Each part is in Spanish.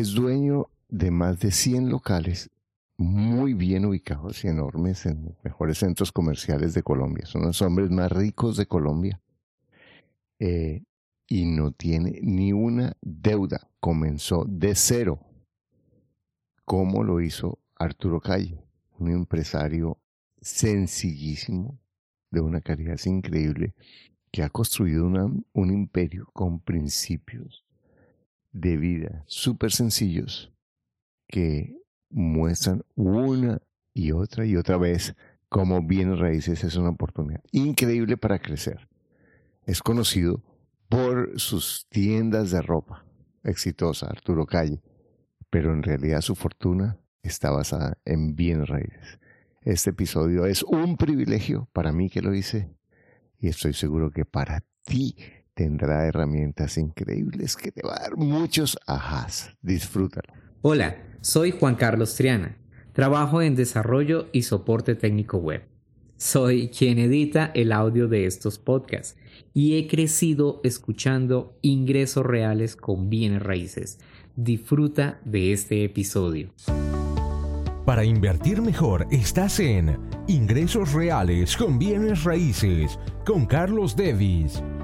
es dueño de más de 100 locales muy bien ubicados y enormes en los mejores centros comerciales de Colombia. Son los hombres más ricos de Colombia. Eh, y no tiene ni una deuda. Comenzó de cero. ¿Cómo lo hizo Arturo Calle? Un empresario sencillísimo, de una calidad increíble, que ha construido un imperio con principios de vida súper sencillos que muestran una y otra y otra vez cómo bienes raíces es una oportunidad increíble para crecer. Es conocido por sus tiendas de ropa exitosa, Arturo Calle, pero en realidad su fortuna está basada en bienes raíces. Este episodio es un privilegio para mí que lo hice y estoy seguro que para ti tendrá herramientas increíbles que te va a dar muchos ajás. Disfrútalo. Hola, soy Juan Carlos Triana. Trabajo en desarrollo y soporte técnico web. Soy quien edita el audio de estos podcasts y he crecido escuchando ingresos reales con bienes raíces. Disfruta de este episodio. Para invertir mejor estás en Ingresos Reales con Bienes Raíces con Carlos Davis.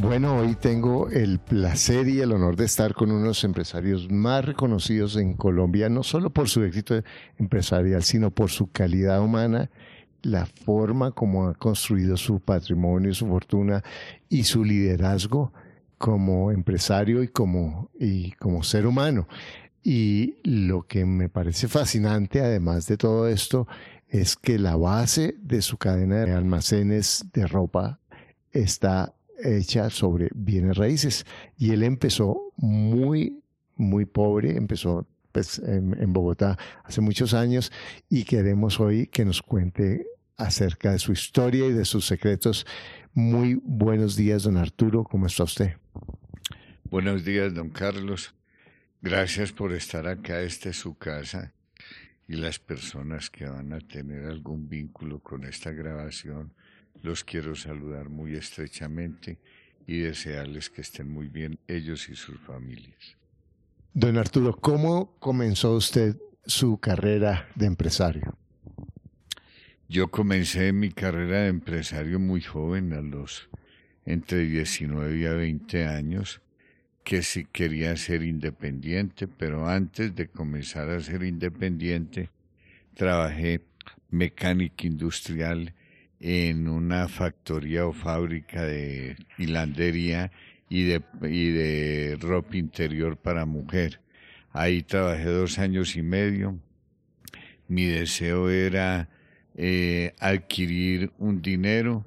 Bueno, hoy tengo el placer y el honor de estar con uno de los empresarios más reconocidos en Colombia, no solo por su éxito empresarial, sino por su calidad humana, la forma como ha construido su patrimonio, su fortuna y su liderazgo como empresario y como, y como ser humano. Y lo que me parece fascinante, además de todo esto, es que la base de su cadena de almacenes de ropa está hecha sobre bienes raíces. Y él empezó muy, muy pobre, empezó pues, en, Bogotá hace muchos años y queremos hoy que nos cuente acerca de su historia y de sus secretos. Muy buenos días, don Arturo, ¿cómo está usted? Buenos días, don Carlos. Gracias por estar acá. Esta es su casa y las personas que van a tener algún vínculo con esta grabación los quiero saludar muy estrechamente y desearles que estén muy bien ellos y sus familias. Don Arturo, ¿cómo comenzó usted su carrera de empresario? Yo comencé mi carrera de empresario muy joven, a los entre 19 y 20 años, que sí quería ser independiente, pero antes de comenzar a ser independiente, trabajé mecánica industrial en una factoría o fábrica de hilandería y de, y de ropa interior para mujer. Ahí trabajé dos años y medio. Mi deseo era eh, adquirir un dinero.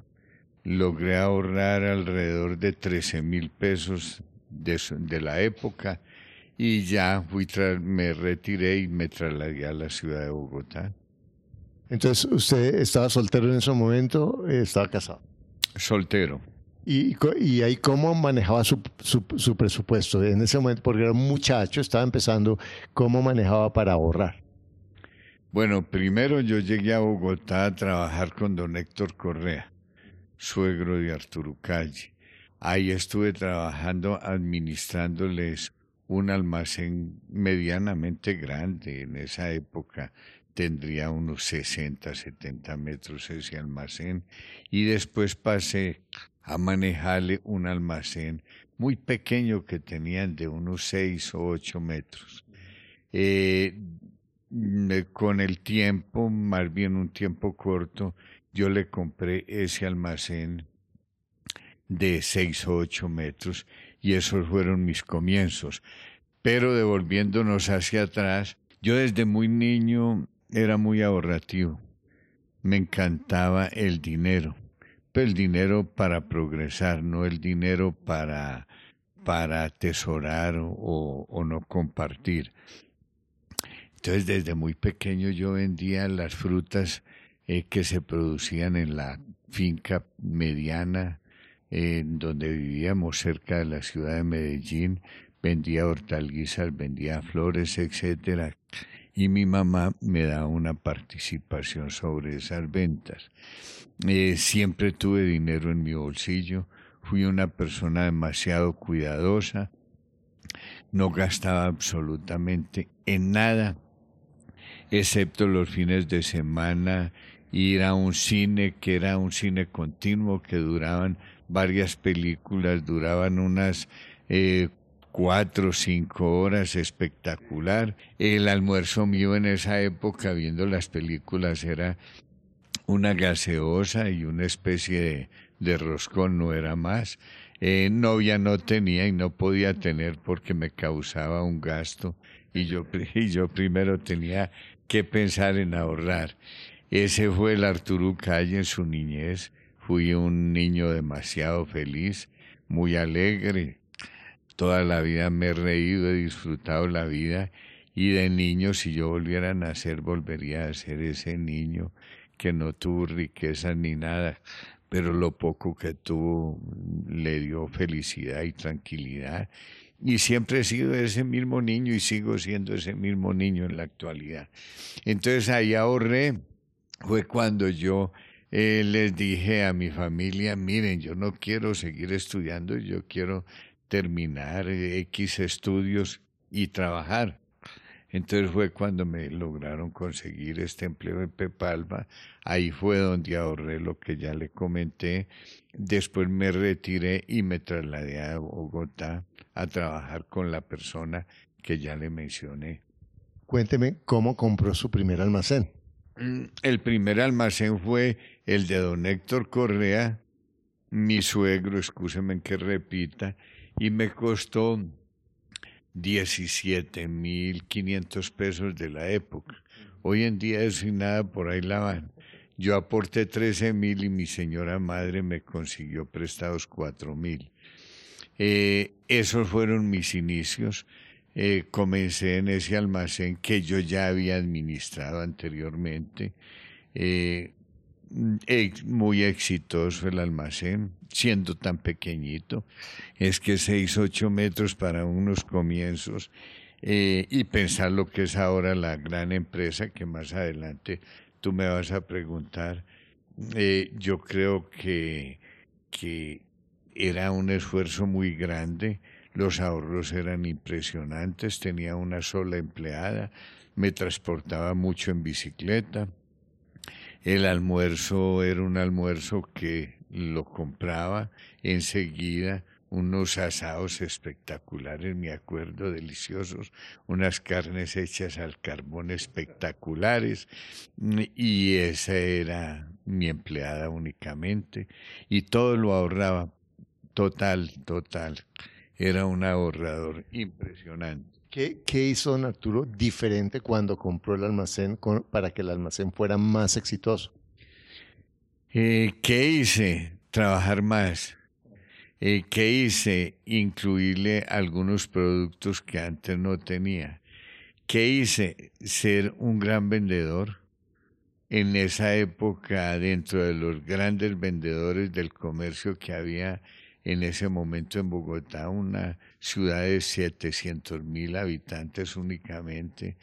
Logré ahorrar alrededor de 13 mil pesos de, de, la época y ya fui me retiré y me trasladé a la ciudad de Bogotá. Entonces, ¿usted estaba soltero en ese momento? ¿Estaba casado? Soltero. ¿Y, y ahí cómo manejaba su, su, presupuesto en ese momento? Porque era un muchacho, estaba empezando, ¿cómo manejaba para ahorrar? Bueno, primero yo llegué a Bogotá a trabajar con don Héctor Correa, suegro de Arturo Calle. Ahí estuve trabajando administrándoles un almacén medianamente grande en esa época tendría unos 60, 70 metros ese almacén y después pasé a manejarle un almacén muy pequeño que tenían de unos 6 o 8 metros. Eh, con el tiempo, más bien un tiempo corto, yo le compré ese almacén de 6 o 8 metros y esos fueron mis comienzos. Pero devolviéndonos hacia atrás, yo desde muy niño era muy ahorrativo. Me encantaba el dinero, pero el dinero para progresar, no el dinero para, para atesorar o, o no compartir. Entonces desde muy pequeño yo vendía las frutas eh, que se producían en la finca mediana en donde vivíamos cerca de la ciudad de Medellín, vendía hortalizas, vendía flores, etcétera, y mi mamá me da una participación sobre esas ventas. Eh, siempre tuve dinero en mi bolsillo, fui una persona demasiado cuidadosa, no gastaba absolutamente en nada, excepto los fines de semana, ir a un cine que era un cine continuo que duraban varias películas, duraban unas eh, cuatro cinco horas, espectacular. El almuerzo mío en esa época viendo las películas era una gaseosa y una especie de, de roscón, no era más. Eh, novia no tenía y no podía tener porque me causaba un gasto y yo, y yo primero tenía que pensar en ahorrar. Ese fue el Arturo Calle en su niñez Fui un niño demasiado feliz, muy alegre. Toda la vida me he reído, he disfrutado la vida y de niño, si yo volviera a nacer, volvería a ser ese niño que no tuvo riqueza ni nada, pero lo poco que tuvo le dio felicidad y tranquilidad. Y siempre he sido ese mismo niño y sigo siendo ese mismo niño en la actualidad. Entonces ahí ahorré. Fue cuando yo eh, les dije a mi familia, miren, yo no quiero seguir estudiando, yo quiero terminar X estudios y trabajar. Entonces fue cuando me lograron conseguir este empleo en Pepalma. Ahí fue donde ahorré lo que ya le comenté. Después me retiré y me trasladé a Bogotá a trabajar con la persona que ya le mencioné. Cuénteme cómo compró su primer almacén. Mm, el primer almacén fue el de don Héctor Correa, mi suegro, escúcheme que repita, y me costó 17 mil 500 pesos de la época. Hoy en día es sin nada, por ahí la van. Yo aporté 13 mil y mi señora madre me consiguió prestados 4 mil. Eh, esos fueron mis inicios. Eh, comencé en ese almacén que yo ya había administrado anteriormente. Eh, muy exitoso el almacén, siendo tan pequeñito. Es que seis, ocho metros para unos comienzos. Eh, y pensar lo que es ahora la gran empresa que más adelante tú me vas a preguntar. yo creo que, que era un esfuerzo muy grande los ahorros eran impresionantes, tenía una sola empleada, me transportaba mucho en bicicleta. El almuerzo era un almuerzo que lo compraba enseguida, unos asados espectaculares, me acuerdo, deliciosos, unas carnes hechas al carbón espectaculares, y esa era mi empleada únicamente, y todo lo ahorraba, total, total era un ahorrador impresionante. ¿Qué, ¿Qué, hizo don Arturo diferente cuando compró el almacén para que el almacén fuera más exitoso? Eh, ¿Qué hice? Trabajar más. Eh, ¿Qué hice? Incluirle algunos productos que antes no tenía. ¿Qué hice? Ser un gran vendedor. En esa época, dentro de los grandes vendedores del comercio que había en ese momento en Bogotá, una ciudad de 700 mil habitantes únicamente.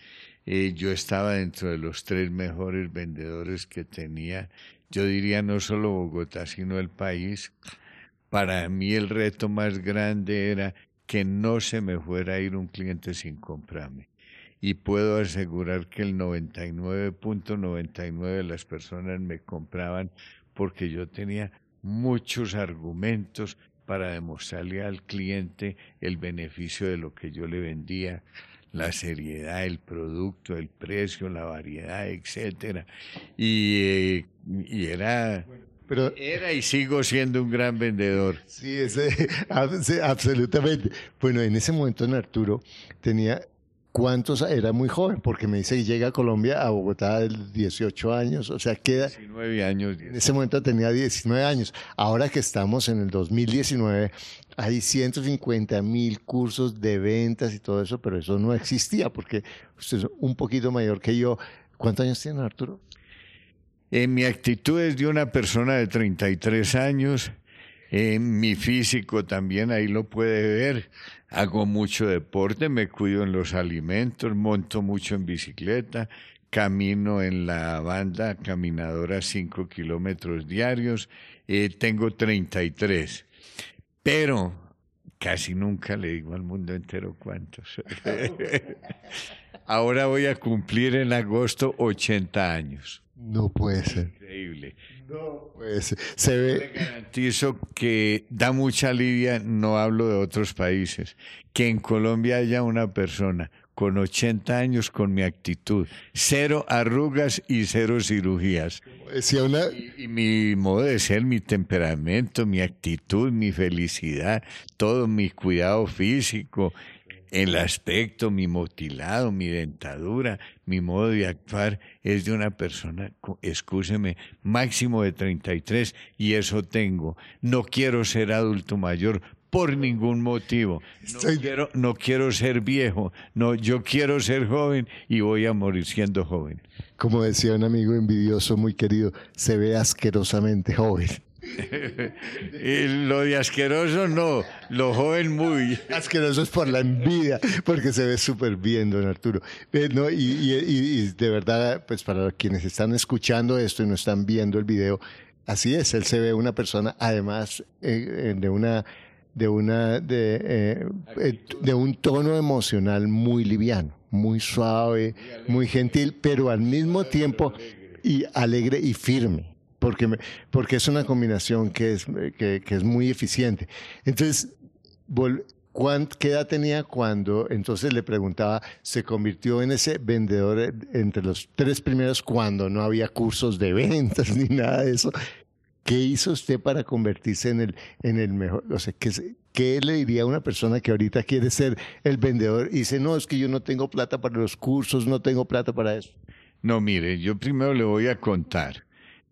Eh, yo estaba dentro de los tres mejores vendedores que tenía, yo diría no solo Bogotá, sino el país. Para mí el reto más grande era que no se me fuera a ir un cliente sin comprarme. Y puedo asegurar que el 99.99 de las personas me compraban porque yo tenía muchos argumentos para demostrarle al cliente el beneficio de lo que yo le vendía, la seriedad del producto, el precio, la variedad, etcétera. Y, eh, y era pero, era y sigo siendo un gran vendedor. Sí, ese, absolutamente. Bueno, en ese momento en Arturo tenía ¿Cuántos? Era muy joven, porque me dice que llega a Colombia, a Bogotá, de 18 años, o sea, queda... 19 años. En ese momento tenía 19 años. Ahora que estamos en el 2019, hay 150 mil cursos de ventas y todo eso, pero eso no existía, porque usted es un poquito mayor que yo. ¿Cuántos años tiene Arturo? En mi actitud es de una persona de 33 años. En mi físico también, ahí lo puede ver. Hago mucho deporte, me cuido en los alimentos, monto mucho en bicicleta, camino en la banda caminadora 5 kilómetros diarios, eh, tengo 33. Pero casi nunca le digo al mundo entero cuántos. Ahora voy a cumplir en agosto 80 años. No puede ser. No puede ser. Se ve. Le garantizo que da mucha lidia, no hablo de otros países, que en Colombia haya una persona con 80 años con mi actitud, cero arrugas y cero cirugías. Una. Y, y mi modo de ser, mi temperamento, mi actitud, mi felicidad, todo mi cuidado físico, el aspecto, mi motilado, mi dentadura, mi modo de actuar es de una persona, excúseme, máximo de 33 y eso tengo. No quiero ser adulto mayor por ningún motivo. No Estoy- quiero, no quiero ser viejo. No, yo quiero ser joven y voy a morir siendo joven. Como decía un amigo envidioso muy querido, se ve asquerosamente joven. Y lo de asqueroso no, lo joven muy. Asqueroso es por la envidia, porque se ve súper bien, don Arturo. Eh, no, y, y- y- y de verdad, pues para quienes están escuchando esto y no están viendo el video, así es, él se ve una persona, además, eh, eh, de una de una de, eh, de un tono emocional muy liviano, muy suave, muy gentil, pero al mismo tiempo y alegre y firme, porque porque es una combinación que es que, es muy eficiente. Entonces vol- ¿cuán- ¿Qué edad tenía cuando entonces le preguntaba, se convirtió en ese vendedor eh, entre los tres primeros cuando no había cursos de ventas ni nada de eso? ¿Qué hizo usted para convertirse en el, en el mejor? O sea, ¿qué, ¿qué le diría a una persona que ahorita quiere ser el vendedor y dice, no, es que yo no tengo plata para los cursos, no tengo plata para eso? No, mire, yo primero le voy a contar.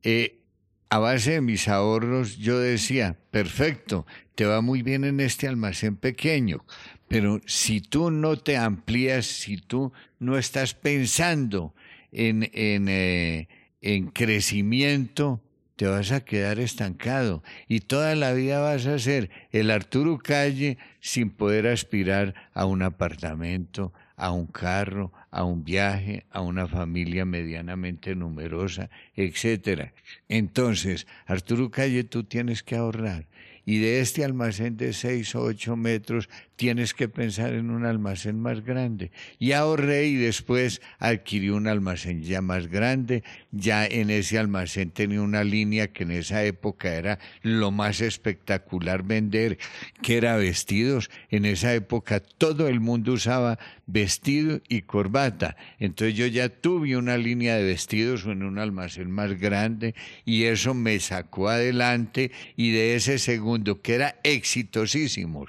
Eh, a base de mis ahorros, yo decía, perfecto, te va muy bien en este almacén pequeño, pero si tú no te amplías, si tú no estás pensando en, en, eh, en crecimiento, te vas a quedar estancado y toda la vida vas a ser el Arturo Calle sin poder aspirar a un apartamento, a un carro, a un viaje, a una familia medianamente numerosa, etcétera. Entonces, Arturo Calle, tú tienes que ahorrar. Y de este almacén de 6 o 8 metros tienes que pensar en un almacén más grande. Y ahorré y después adquirí un almacén ya más grande. Ya en ese almacén tenía una línea que en esa época era lo más espectacular vender, que era vestidos. En esa época todo el mundo usaba vestido y corbata. Entonces yo ya tuve una línea de vestidos en un almacén más grande y eso me sacó adelante y de ese segundo que era exitosísimo.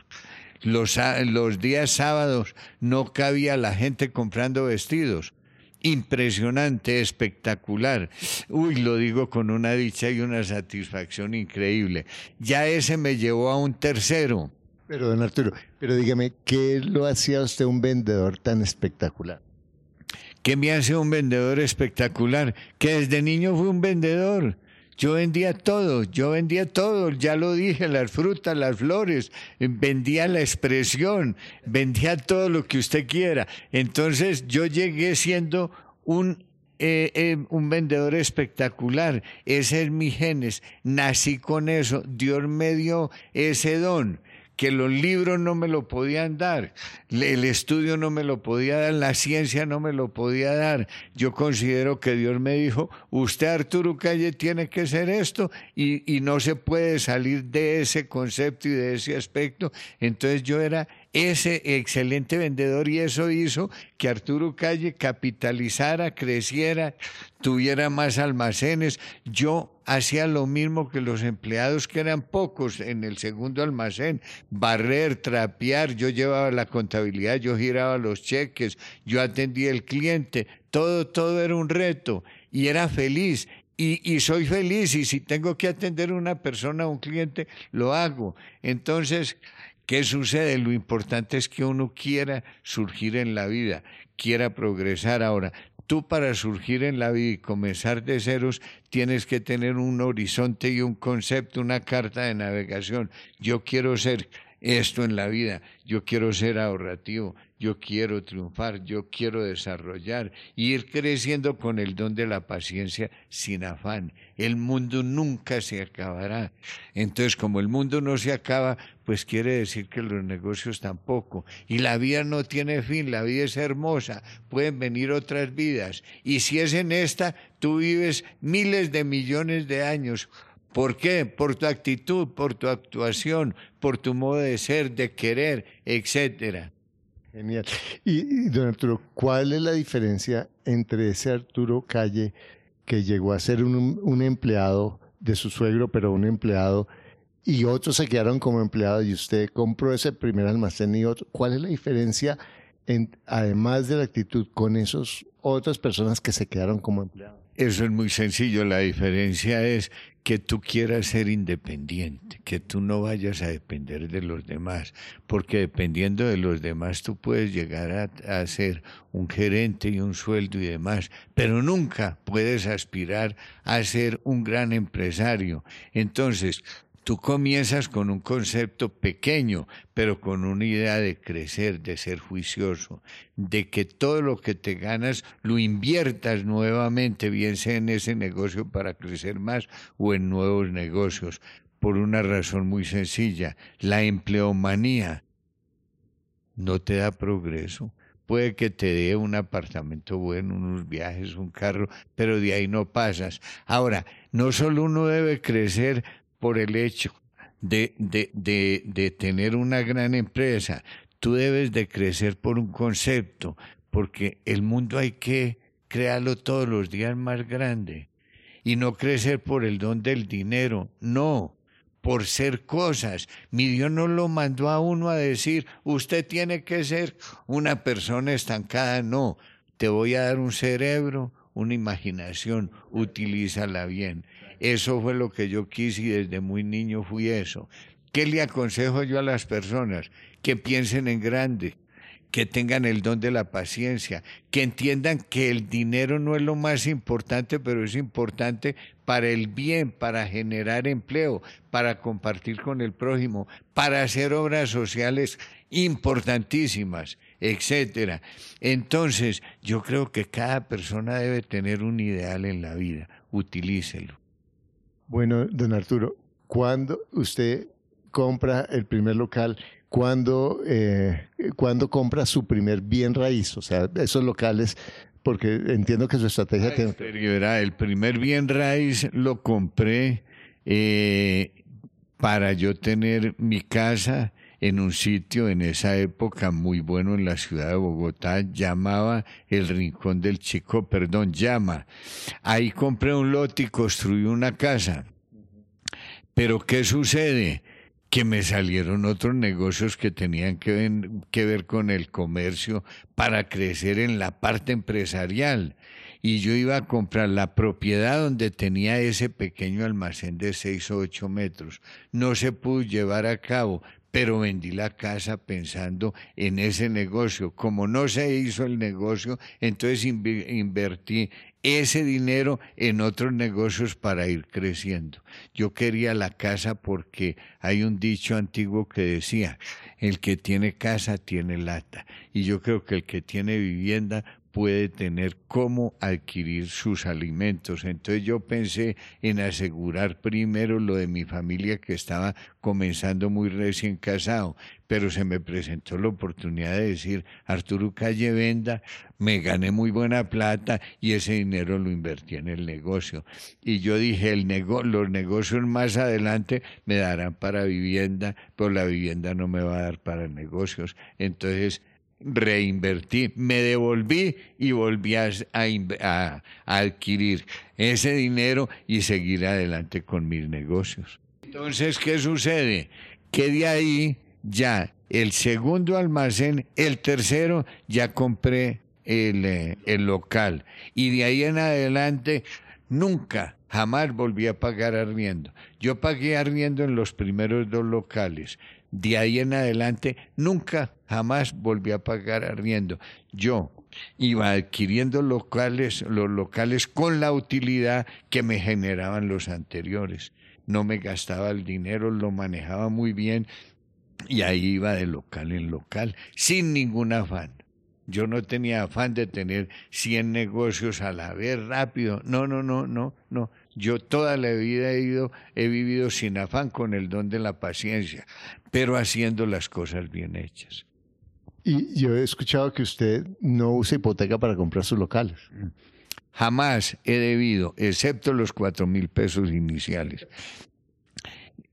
Los, los días sábados no cabía la gente comprando vestidos. Impresionante, espectacular. Uy, lo digo con una dicha y una satisfacción increíble. Ya ese me llevó a un tercero. Pero, don Arturo, pero dígame, ¿qué lo hacía usted un vendedor tan espectacular? ¿Qué me hace un vendedor espectacular? Que desde niño fui un vendedor. Yo vendía todo, yo vendía todo, ya lo dije, las frutas, las flores, vendía la expresión, vendía todo lo que usted quiera. Entonces yo llegué siendo un, eh, eh, un vendedor espectacular. Ese es mi genes. Nací con eso. Dios me dio ese don que los libros no me lo podían dar, el estudio no me lo podía dar, la ciencia no me lo podía dar. Yo considero que Dios me dijo, usted Arturo Calle tiene que ser esto y, y no se puede salir de ese concepto y de ese aspecto. Entonces yo era ese excelente vendedor y eso hizo que Arturo Calle capitalizara, creciera, tuviera más almacenes. Yo hacía lo mismo que los empleados que eran pocos en el segundo almacén, barrer, trapear, yo llevaba la contabilidad, yo giraba los cheques, yo atendía al cliente, todo, todo era un reto y era feliz. Y, y, soy feliz y si tengo que atender a una persona, a un cliente, lo hago. Entonces, ¿qué sucede? Lo importante es que uno quiera surgir en la vida, quiera progresar. Ahora, tú para surgir en la vida y comenzar de ceros, tienes que tener un horizonte y un concepto, una carta de navegación. Yo quiero ser esto en la vida, yo quiero ser ahorrativo, yo quiero triunfar, yo quiero desarrollar, ir creciendo con el don de la paciencia sin afán. El mundo nunca se acabará. Entonces, como el mundo no se acaba, pues quiere decir que los negocios tampoco. Y la vida no tiene fin, la vida es hermosa, pueden venir otras vidas. Y si es en esta, tú vives miles de millones de años. ¿Por qué? Por tu actitud, por tu actuación, por tu modo de ser, de querer, etcétera. Genial. Y, don Arturo, ¿cuál es la diferencia entre ese Arturo Calle que llegó a ser un, empleado de su suegro, pero un empleado, y otros se quedaron como empleados y usted compró ese primer almacén y otro? ¿Cuál es la diferencia, en, además de la actitud, con esas otras personas que se quedaron como empleados? Eso es muy sencillo. La diferencia es que tú quieras ser independiente, que tú no vayas a depender de los demás, porque dependiendo de los demás tú puedes llegar a, a, ser un gerente y un sueldo y demás, pero nunca puedes aspirar a ser un gran empresario. Entonces, Tú comienzas con un concepto pequeño, pero con una idea de crecer, de ser juicioso, de que todo lo que te ganas lo inviertas nuevamente, bien sea en ese negocio para crecer más o en nuevos negocios, por una razón muy sencilla. La empleomanía no te da progreso. Puede que te dé un apartamento bueno, unos viajes, un carro, pero de ahí no pasas. Ahora, no solo uno debe crecer por el hecho de, de, de, de, tener una gran empresa, tú debes de crecer por un concepto, porque el mundo hay que crearlo todos los días más grande y no crecer por el don del dinero, no, por ser cosas. Mi Dios no lo mandó a uno a decir, usted tiene que ser una persona estancada, no, te voy a dar un cerebro, una imaginación, utilízala bien. Eso fue lo que yo quise y desde muy niño fui eso. ¿Qué le aconsejo yo a las personas? Que piensen en grande, que tengan el don de la paciencia, que entiendan que el dinero no es lo más importante, pero es importante para el bien, para generar empleo, para compartir con el prójimo, para hacer obras sociales importantísimas, etcétera. Entonces, yo creo que cada persona debe tener un ideal en la vida, utilícelo. Bueno, don Arturo, ¿cuándo usted compra el primer local? ¿Cuándo, eh, ¿Cuándo compra su primer bien raíz? O sea, esos locales, porque entiendo que su estrategia tiene... El primer bien raíz lo compré eh, para yo tener mi casa en un sitio en esa época muy bueno en la ciudad de Bogotá, llamaba el Rincón del Chico, perdón, llama. Ahí compré un lote y construí una casa. Pero ¿qué sucede? Que me salieron otros negocios que tenían que ver, que ver con el comercio para crecer en la parte empresarial y yo iba a comprar la propiedad donde tenía ese pequeño almacén de 6 o 8 metros. No se pudo llevar a cabo pero vendí la casa pensando en ese negocio. Como no se hizo el negocio, entonces invertí ese dinero en otros negocios para ir creciendo. Yo quería la casa porque hay un dicho antiguo que decía, el que tiene casa tiene lata. Y yo creo que el que tiene vivienda puede tener cómo adquirir sus alimentos. Entonces yo pensé en asegurar primero lo de mi familia que estaba comenzando muy recién casado, pero se me presentó la oportunidad de decir, Arturo Calle venda, me gané muy buena plata y ese dinero lo invertí en el negocio. Y yo dije, el nego los negocios más adelante me darán para vivienda, pero la vivienda no me va a dar para negocios. Entonces, reinvertí, me devolví y volví a, adquirir ese dinero y seguir adelante con mis negocios. Entonces, ¿qué sucede? Que de ahí ya el segundo almacén, el tercero, ya compré el, eh, el local. Y de ahí en adelante, nunca, jamás volví a pagar arriendo. Yo pagué arriendo en los primeros dos locales. De ahí en adelante, nunca, jamás volví a pagar arriendo. Yo iba adquiriendo locales, los locales con la utilidad que me generaban los anteriores. No me gastaba el dinero, lo manejaba muy bien y ahí iba de local en local, sin ningún afán. Yo no tenía afán de tener 100 negocios a la vez rápido. No, no, no, no, no. Yo toda la vida he, ido, he vivido sin afán con el don de la paciencia, pero haciendo las cosas bien hechas. Y yo he escuchado que usted no usa hipoteca para comprar sus locales. Jamás he debido, excepto los cuatro mil pesos iniciales.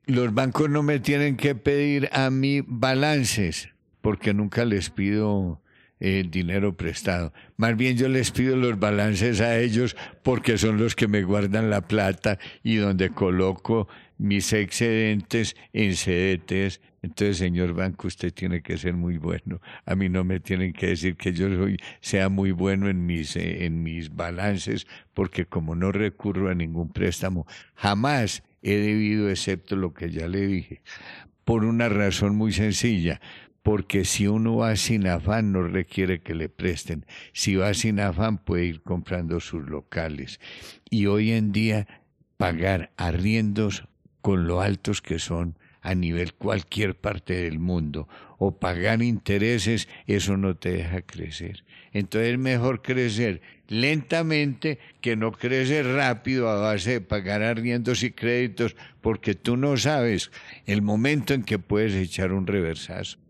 Los bancos no me tienen que pedir a mí balances, porque nunca les pido el dinero prestado. Más bien yo les pido los balances a ellos porque son los que me guardan la plata y donde coloco mis excedentes en CDTs. Entonces, señor banco, usted tiene que ser muy bueno. A mí no me tienen que decir que yo soy, sea muy bueno en mis, eh, en mis balances, porque como no recurro a ningún préstamo, jamás he debido, excepto lo que ya le dije, por una razón muy sencilla porque si uno va sin afán no requiere que le presten. Si va sin afán puede ir comprando sus locales. Y hoy en día pagar arriendos con lo altos que son a nivel cualquier parte del mundo o pagar intereses, eso no te deja crecer. Entonces es mejor crecer lentamente que no crecer rápido a base de pagar arriendos y créditos porque tú no sabes el momento en que puedes echar un reversazo.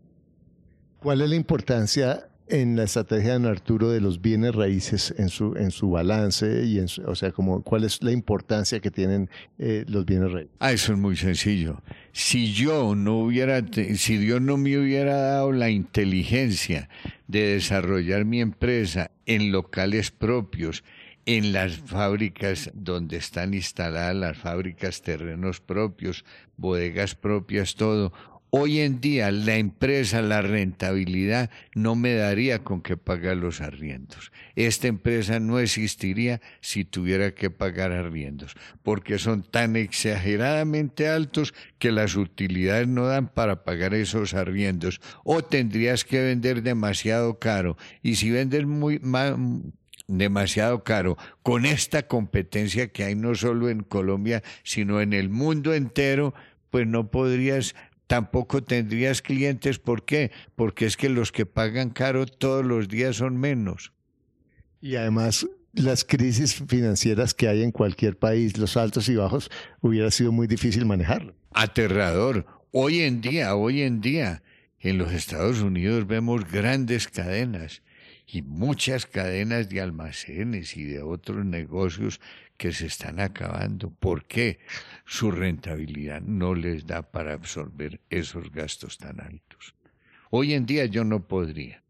¿Cuál es la importancia en la estrategia de Arturo de los bienes raíces en su en su balance y en o sea como cuál es la importancia que tienen eh, los bienes raíces ah eso es muy sencillo. Si yo no hubiera si Dios no me hubiera dado la inteligencia de desarrollar mi empresa en locales propios en las fábricas donde están instaladas las fábricas terrenos propios bodegas propias todo Hoy en día la empresa, la rentabilidad, no me daría con que pagar los arriendos. Esta empresa no existiría si tuviera que pagar arriendos, porque son tan exageradamente altos que las utilidades no dan para pagar esos arriendos. O tendrías que vender demasiado caro. Y si vendes muy demasiado caro con esta competencia que hay no solo en Colombia, sino en el mundo entero, pues no podrías tampoco tendrías clientes. ¿Por qué? Porque es que los que pagan caro todos los días son menos. Y además las crisis financieras que hay en cualquier país, los altos y bajos, hubiera sido muy difícil manejarlo. Aterrador. Hoy en día, hoy en día, en los Estados Unidos vemos grandes cadenas y muchas cadenas de almacenes y de otros negocios que se están acabando. ¿Por qué? Su rentabilidad no les da para absorber esos gastos tan altos. Hoy en día yo no podría.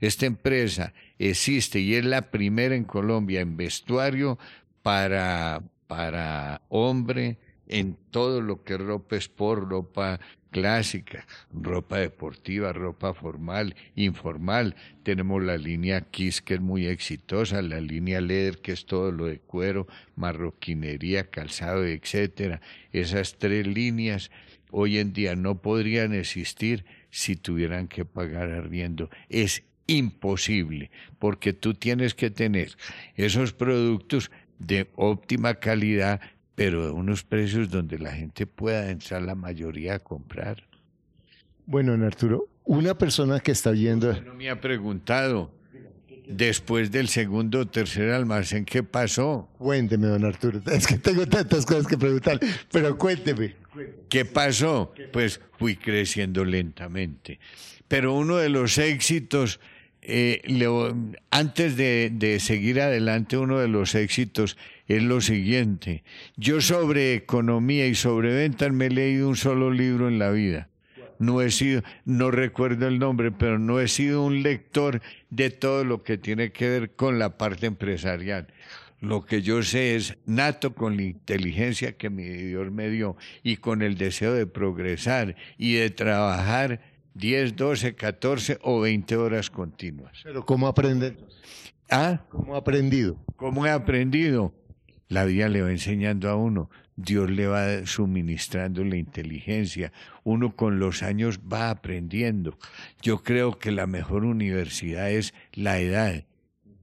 Esta empresa existe y es la primera en Colombia en vestuario para, para hombre, en todo lo que ropa es por ropa clásica, ropa deportiva, ropa formal, informal. Tenemos la línea Kiss que es muy exitosa, la línea Leather que es todo lo de cuero, marroquinería, calzado, etcétera. Esas tres líneas hoy en día no podrían existir si tuvieran que pagar arriendo. Es imposible, porque tú tienes que tener esos productos de óptima calidad pero unos precios donde la gente pueda entrar la mayoría a comprar. Bueno, Arturo, una persona que está viendo... no me ha preguntado Después del segundo o tercer almacén, ¿qué pasó? Cuénteme, don Arturo. Es que tengo tantas cosas que preguntar, pero cuénteme. ¿Qué pasó? Pues fui creciendo lentamente. Pero uno de los éxitos, eh, antes de, de seguir adelante, uno de los éxitos es lo siguiente. Yo sobre economía y sobre ventas me he leído un solo libro en la vida. No he sido, no recuerdo el nombre, pero no he sido un lector de todo lo que tiene que ver con la parte empresarial. Lo que yo sé es nato con la inteligencia que mi Dios me dio y con el deseo de progresar y de trabajar 10, 12, 14 o 20 horas continuas. Pero ¿cómo aprende? ¿Ah? ¿Cómo ha aprendido? ¿Cómo he aprendido? La vida le va enseñando a uno, Dios le va suministrando la inteligencia, uno con los años va aprendiendo. Yo creo que la mejor universidad es la edad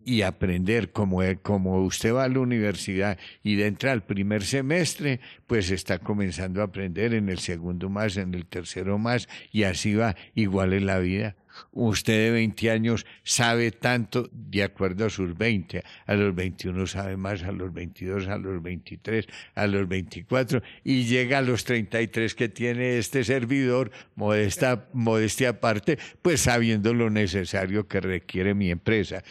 y aprender como, como usted va a la universidad y entra al primer semestre, pues está comenzando a aprender en el segundo más, en el tercero más, y así va, igual en la vida usted de 20 años sabe tanto de acuerdo a sus 20, a los 21 sabe más, a los 22, a los 23, a los 24 y llega a los 33 que tiene este servidor, modesta, modestia aparte, pues sabiendo lo necesario que requiere mi empresa.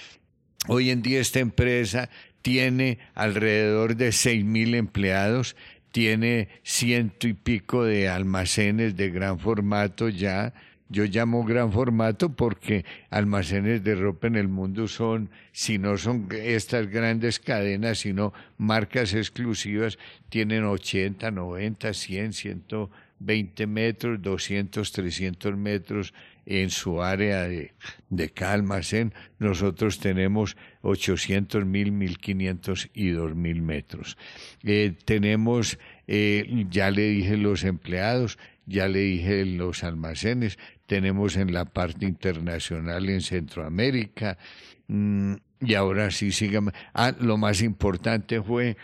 Hoy en día esta empresa tiene alrededor de 6 mil empleados, tiene ciento y pico de almacenes de gran formato ya, yo llamo gran formato porque almacenes de ropa en el mundo son, si no son estas grandes cadenas, sino marcas exclusivas, tienen 80, 90, 100, 120 metros, 200, 300 metros en su área de, de almacén. Nosotros tenemos 800, 1000, 1500 y 2000 metros. Eh, tenemos, eh, ya le dije, los empleados, ya le dije los almacenes, tenemos en la parte internacional en Centroamérica, mm, y ahora sí sigamos. Ah, lo más importante fue,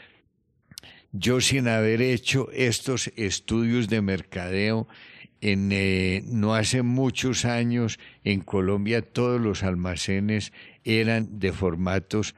yo sin haber hecho estos estudios de mercadeo, en, eh, no hace muchos años en Colombia todos los almacenes eran de formatos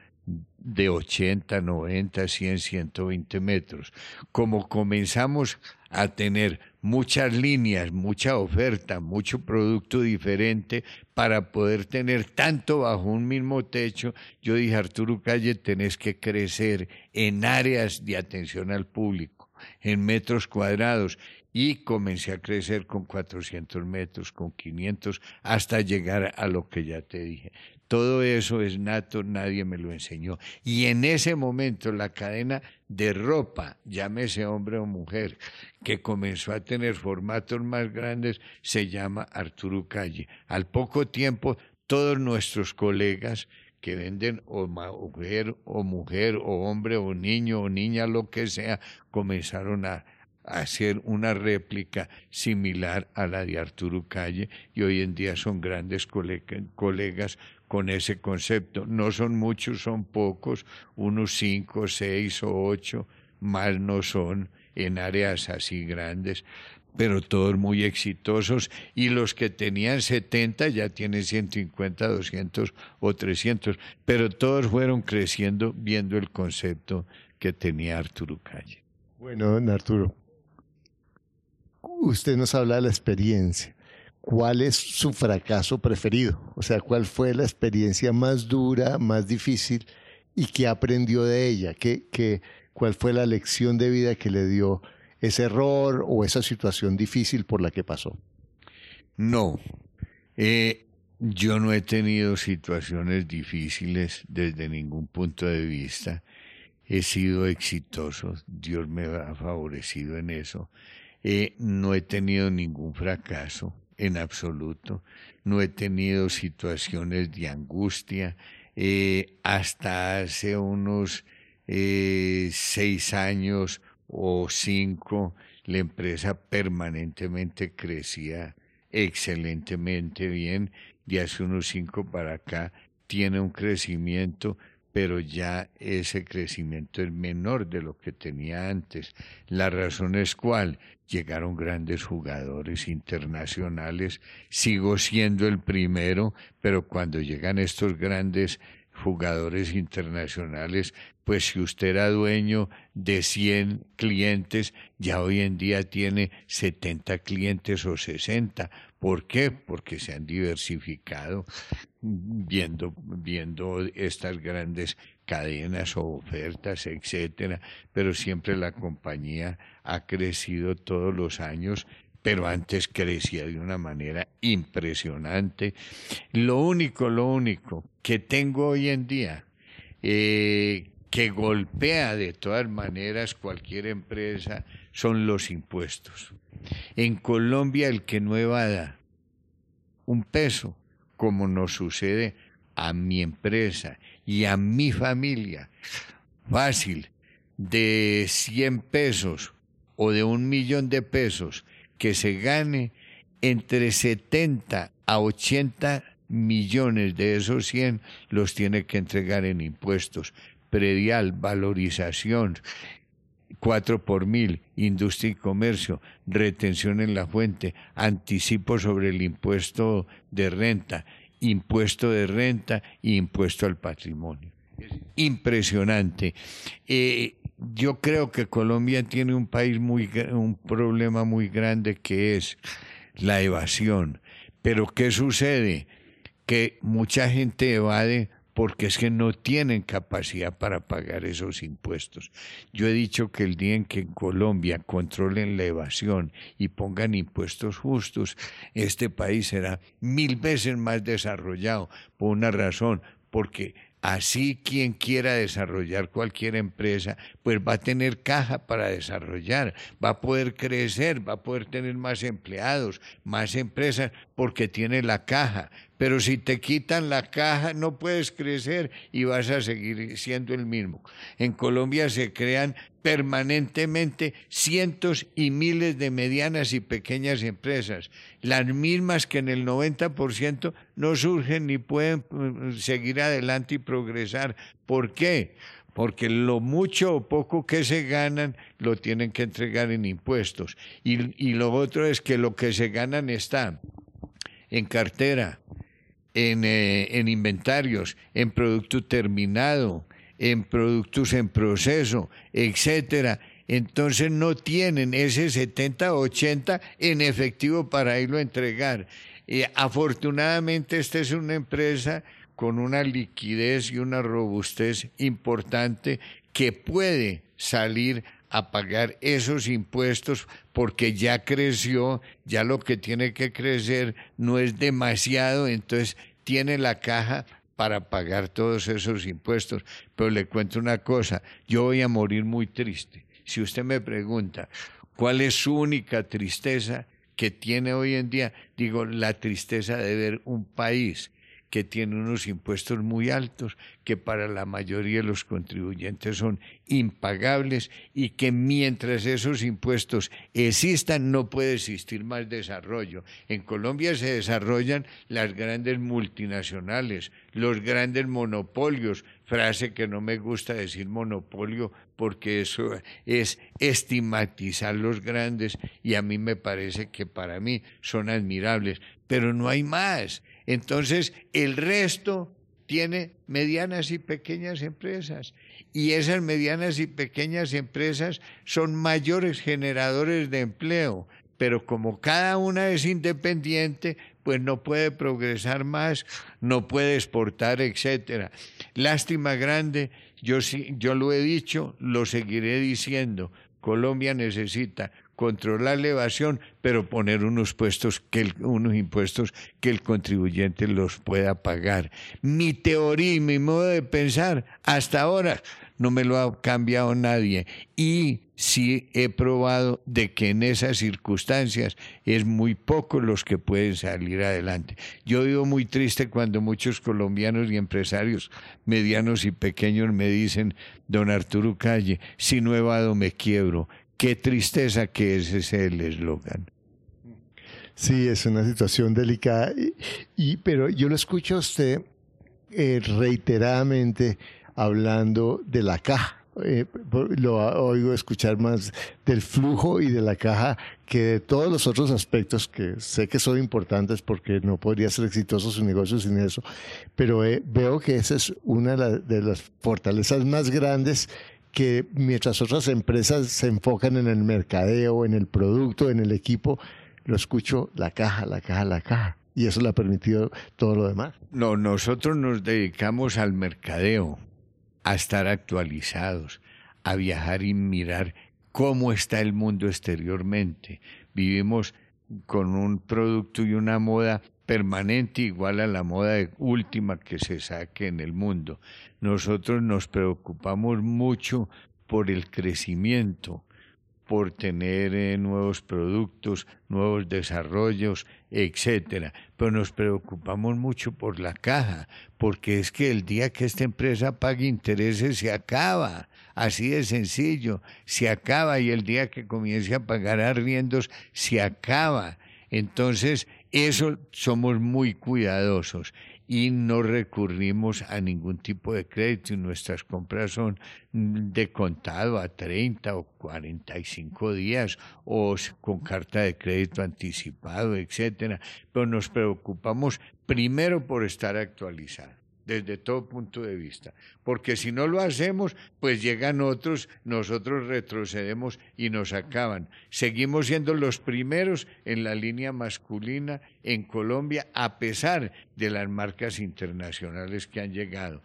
de 80, 90, 100, 120 metros. Como comenzamos a tener muchas líneas, mucha oferta, mucho producto diferente para poder tener tanto bajo un mismo techo. Yo dije, Arturo Calle, tenés que crecer en áreas de atención al público, en metros cuadrados. Y comencé a crecer con 400 metros, con 500, hasta llegar a lo que ya te dije. Todo eso es nato, nadie me lo enseñó. Y en ese momento la cadena de ropa, llámese hombre o mujer, que comenzó a tener formatos más grandes, se llama Arturo Calle. Al poco tiempo, todos nuestros colegas que venden o mujer o mujer o hombre o niño o niña, lo que sea, comenzaron a hacer una réplica similar a la de Arturo Calle y hoy en día son grandes colegas con ese concepto. No son muchos, son pocos, unos cinco, seis o ocho, más no son en áreas así grandes, pero todos muy exitosos y los que tenían 70 ya tienen 150, 200 o 300, pero todos fueron creciendo viendo el concepto que tenía Arturo Calle. Bueno, don Arturo, usted nos habla de la experiencia. ¿Cuál es su fracaso preferido? O sea, ¿cuál fue la experiencia más dura, más difícil y qué aprendió de ella? ¿Qué, qué, ¿Cuál fue la lección de vida que le dio ese error o esa situación difícil por la que pasó? No, eh, yo no he tenido situaciones difíciles desde ningún punto de vista. He sido exitoso, Dios me ha favorecido en eso. Eh, no he tenido ningún fracaso en absoluto, no he tenido situaciones de angustia. Eh, hasta hace unos eh, seis años o cinco, la empresa permanentemente crecía excelentemente bien. De hace unos cinco para acá tiene un crecimiento, pero ya ese crecimiento es menor de lo que tenía antes. La razón es cuál, llegaron grandes jugadores internacionales, sigo siendo el primero, pero cuando llegan estos grandes jugadores internacionales, pues si usted era dueño de 100 clientes, ya hoy en día tiene 70 clientes o 60. ¿Por qué? Porque se han diversificado viendo, viendo estas grandes cadenas o ofertas, etcétera, pero siempre la compañía ha crecido todos los años pero antes crecía de una manera impresionante. Lo único, lo único que tengo hoy en día, eh, que golpea de todas maneras cualquier empresa, son los impuestos. En Colombia el que no evada un peso, como nos sucede a mi empresa y a mi familia, fácil, de 100 pesos o de un millón de pesos, que se gane entre 70 a 80 millones de esos 100 los tiene que entregar en impuestos, predial, valorización, 4 por mil, industria y comercio, retención en la fuente, anticipo sobre el impuesto de renta, impuesto de renta e impuesto al patrimonio. Impresionante. Eh, yo creo que Colombia tiene un país muy un problema muy grande que es la evasión. Pero ¿qué sucede? Que mucha gente evade porque es que no tienen capacidad para pagar esos impuestos. Yo he dicho que el día en que en Colombia controlen la evasión y pongan impuestos justos, este país será mil veces más desarrollado por una razón, porque Así quien quiera desarrollar cualquier empresa, pues va a tener caja para desarrollar, va a poder crecer, va a poder tener más empleados, más empresas, porque tiene la caja. Pero si te quitan la caja, no puedes crecer y vas a seguir siendo el mismo. En Colombia se crean permanentemente cientos y miles de medianas y pequeñas empresas, las mismas que en el 90% no surgen ni pueden mm, seguir adelante y progresar. ¿Por qué? Porque lo mucho o poco que se ganan lo tienen que entregar en impuestos. Y, y lo otro es que lo que se ganan está en cartera, en, eh, en inventarios, en producto terminado, en productos en proceso, etcétera. Entonces no tienen ese 70-80 en efectivo para irlo a entregar. afortunadamente esta es una empresa con una liquidez y una robustez importante que puede salir a pagar esos impuestos porque ya creció, ya lo que tiene que crecer no es demasiado, entonces tiene la caja para pagar todos esos impuestos. Pero le cuento una cosa, yo voy a morir muy triste. Si usted me pregunta, ¿cuál es su única tristeza que tiene hoy en día? Digo, la tristeza de ver un país que tiene unos impuestos muy altos, que para la mayoría de los contribuyentes son impagables y que mientras esos impuestos existan no puede existir más desarrollo. En Colombia se desarrollan las grandes multinacionales, los grandes monopolios, frase que no me gusta decir monopolio porque eso es estigmatizar los grandes y a mí me parece que para mí son admirables, pero no hay más. Entonces, el resto tiene medianas y pequeñas empresas. Y esas medianas y pequeñas empresas son mayores generadores de empleo. Pero como cada una es independiente, pues no puede progresar más, no puede exportar, etcétera. Lástima grande, yo, yo lo he dicho, lo seguiré diciendo. Colombia necesita controlar la evasión, pero poner unos puestos que impuestos que el contribuyente los pueda pagar. Mi teoría y mi modo de pensar hasta ahora no me lo ha cambiado nadie y sí he probado de que en esas circunstancias es muy poco los que pueden salir adelante. Yo vivo muy triste cuando muchos colombianos y empresarios medianos y pequeños me dicen, don Arturo Calle, si no evado me quiebro. Qué tristeza que ese es el eslogan. Sí, es una situación delicada, y, pero yo lo escucho a usted eh, reiteradamente hablando de la caja, eh, lo oigo escuchar más del flujo y de la caja que de todos los otros aspectos que sé que son importantes porque no podría ser exitoso su negocio sin eso, pero eh, veo que esa es una de las fortalezas más grandes que mientras otras empresas se enfocan en el mercadeo, en el producto, en el equipo, lo escucho la caja, la caja, la caja. Y eso le ha permitido todo lo demás. No, nosotros nos dedicamos al mercadeo, a estar actualizados, a viajar y mirar cómo está el mundo exteriormente. Vivimos con un producto y una moda permanente igual a la moda última que se saque en el mundo. Nosotros nos preocupamos mucho por el crecimiento, por tener eh, nuevos productos, nuevos desarrollos, etcétera. Pero nos preocupamos mucho por la caja, porque es que el día que esta empresa pague intereses se acaba, así de sencillo, se acaba y el día que comience a pagar arriendos se acaba. Entonces, eso somos muy cuidadosos y no recurrimos a ningún tipo de crédito y nuestras compras son de contado a 30 o 45 días o con carta de crédito anticipado, etcétera, pero nos preocupamos primero por estar actualizados desde todo punto de vista. Porque si no lo hacemos, pues llegan otros, nosotros retrocedemos y nos acaban. Seguimos siendo los primeros en la línea masculina en Colombia, a pesar de las marcas internacionales que han llegado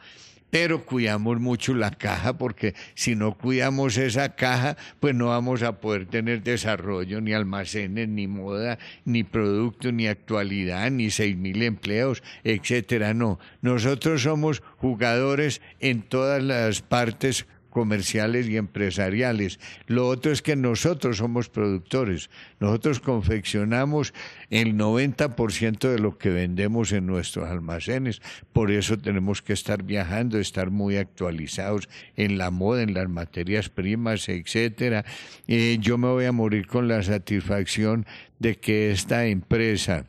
pero cuidamos mucho la caja porque si no cuidamos esa caja, pues no vamos a poder tener desarrollo, ni almacenes, ni moda, ni producto, ni actualidad, ni seis mil empleos, etcétera. No, nosotros somos jugadores en todas las partes comerciales y empresariales. Lo otro es que nosotros somos productores. Nosotros confeccionamos el 90% de lo que vendemos en nuestros almacenes. Por eso tenemos que estar viajando, estar muy actualizados en la moda, en las materias primas, etcétera. Eh, yo me voy a morir con la satisfacción de que esta empresa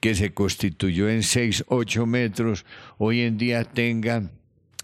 que se constituyó en 6, 8 metros, hoy en día tenga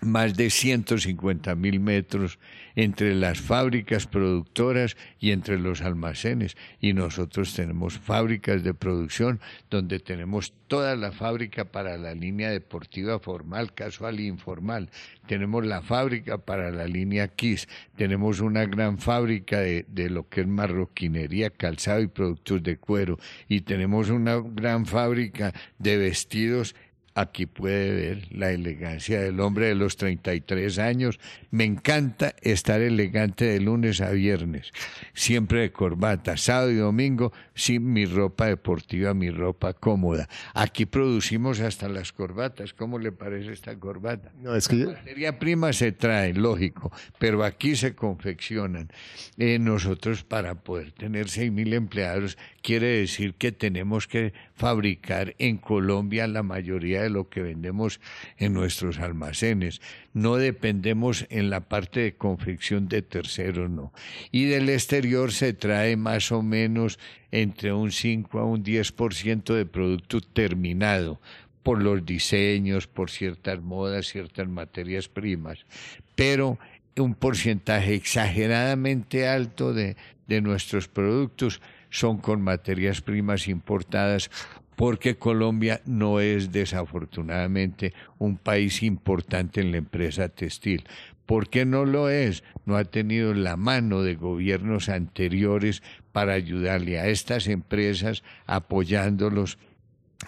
más de 150 mil metros entre las fábricas productoras y entre los almacenes. Y nosotros tenemos fábricas de producción donde tenemos toda la fábrica para la línea deportiva formal, casual e informal. Tenemos la fábrica para la línea KISS. Tenemos una gran fábrica de, de lo que es marroquinería, calzado y productos de cuero. Y tenemos una gran fábrica de vestidos Aquí puede ver la elegancia del hombre de los 33 años. Me encanta estar elegante de lunes a viernes, siempre de corbata, sábado y domingo, sin mi ropa deportiva, mi ropa cómoda. Aquí producimos hasta las corbatas. ¿Cómo le parece esta corbata? No, es que... La materia prima se trae, lógico, pero aquí se confeccionan. Eh, nosotros para poder tener 6.000 empleados quiere decir que tenemos que fabricar en Colombia la mayoría de lo que vendemos en nuestros almacenes. No dependemos en la parte de confección de terceros, no. Y del exterior se trae más o menos entre un 5 a un 10% de producto terminado por los diseños, por ciertas modas, ciertas materias primas, pero un porcentaje exageradamente alto de, de nuestros productos son con materias primas importadas porque Colombia no es desafortunadamente un país importante en la empresa textil. ¿Por qué no lo es? No ha tenido la mano de gobiernos anteriores para ayudarle a estas empresas apoyándolos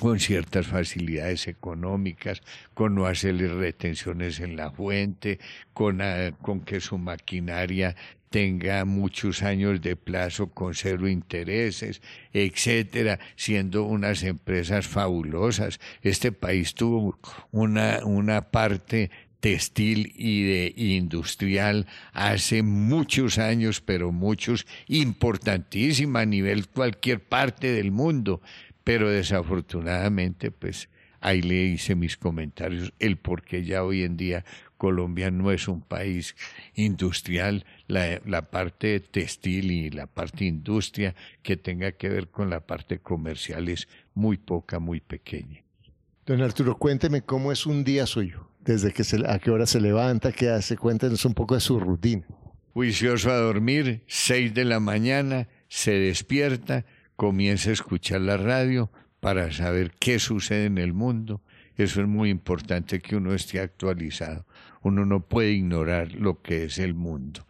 con ciertas facilidades económicas, con no hacerles retenciones en la fuente, con, ah, con que su maquinaria tenga muchos años de plazo con cero intereses, etcétera, siendo unas empresas fabulosas. Este país tuvo una, una parte textil y de industrial hace muchos años, pero muchos importantísima a nivel cualquier parte del mundo, pero desafortunadamente pues ahí le hice mis comentarios el por qué ya hoy en día Colombia no es un país industrial, la, parte textil y la parte industria que tenga que ver con la parte comercial es muy poca, muy pequeña. Don Arturo, cuénteme cómo es un día suyo. desde que se, a qué hora se levanta, qué hace, cuéntenos un poco de su rutina. Juicioso a dormir, seis de la mañana, se despierta, comienza a escuchar la radio para saber qué sucede en el mundo. Eso es muy importante que uno esté actualizado. Uno no puede ignorar lo que es el mundo.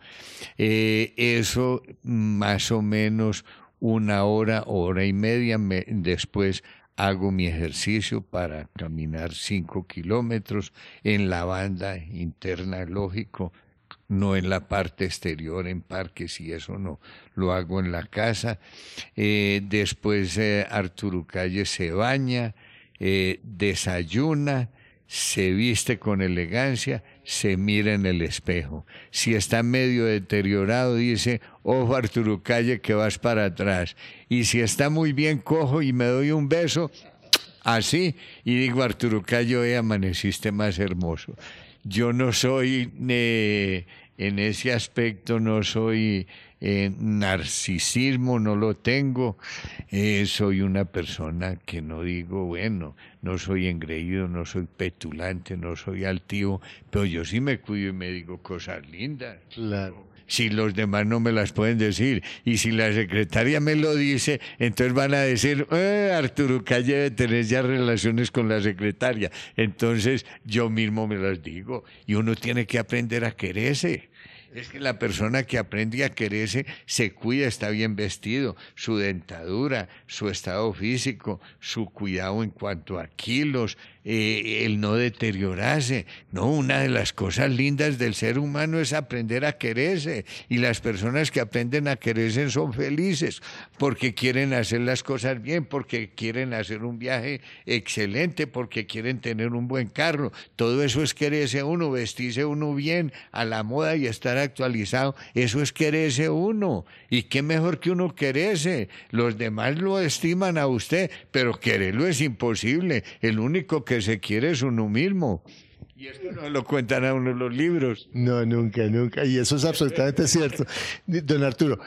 Eh, eso más o menos una hora, hora y media después hago mi ejercicio para caminar cinco kilómetros en la banda interna, lógico, no en la parte exterior, en parques y eso no, lo hago en la casa. Eh, después eh, Arturo Calle se baña, eh, desayuna, se viste con elegancia, se mira en el espejo. Si está medio deteriorado, dice, ojo Arturo Calle que vas para atrás. Y si está muy bien, cojo y me doy un beso, así, y digo, Arturo Calle, hoy amaneciste más hermoso. Yo no soy, eh, en ese aspecto, no soy eh, narcisismo no lo tengo, eh, soy una persona que no digo, bueno, no soy engreído, no soy petulante, no soy altivo, pero yo sí me cuido y me digo cosas lindas. Claro. Si los demás no me las pueden decir, y si la secretaria me lo dice, entonces van a decir, eh, Arturo Calle debe tener ya relaciones con la secretaria. Entonces yo mismo me las digo, y uno tiene que aprender a quererse. Es que la persona que aprende a quererse se cuida, está bien vestido, su dentadura, su estado físico, su cuidado en cuanto a kilos, eh, el no deteriorarse. No, una de las cosas lindas del ser humano es aprender a quererse. Y las personas que aprenden a quererse son felices porque quieren hacer las cosas bien, porque quieren hacer un viaje excelente, porque quieren tener un buen carro. Todo eso es quererse uno, vestirse uno bien a la moda y estar actualizado. Eso es quererse uno. Y qué mejor que uno quererse. Los demás lo estiman a usted, pero quererlo es imposible. El único que se quiere es uno mismo. Y esto no lo cuentan a uno los libros. No, nunca, nunca. Y eso es absolutamente cierto. Don Arturo,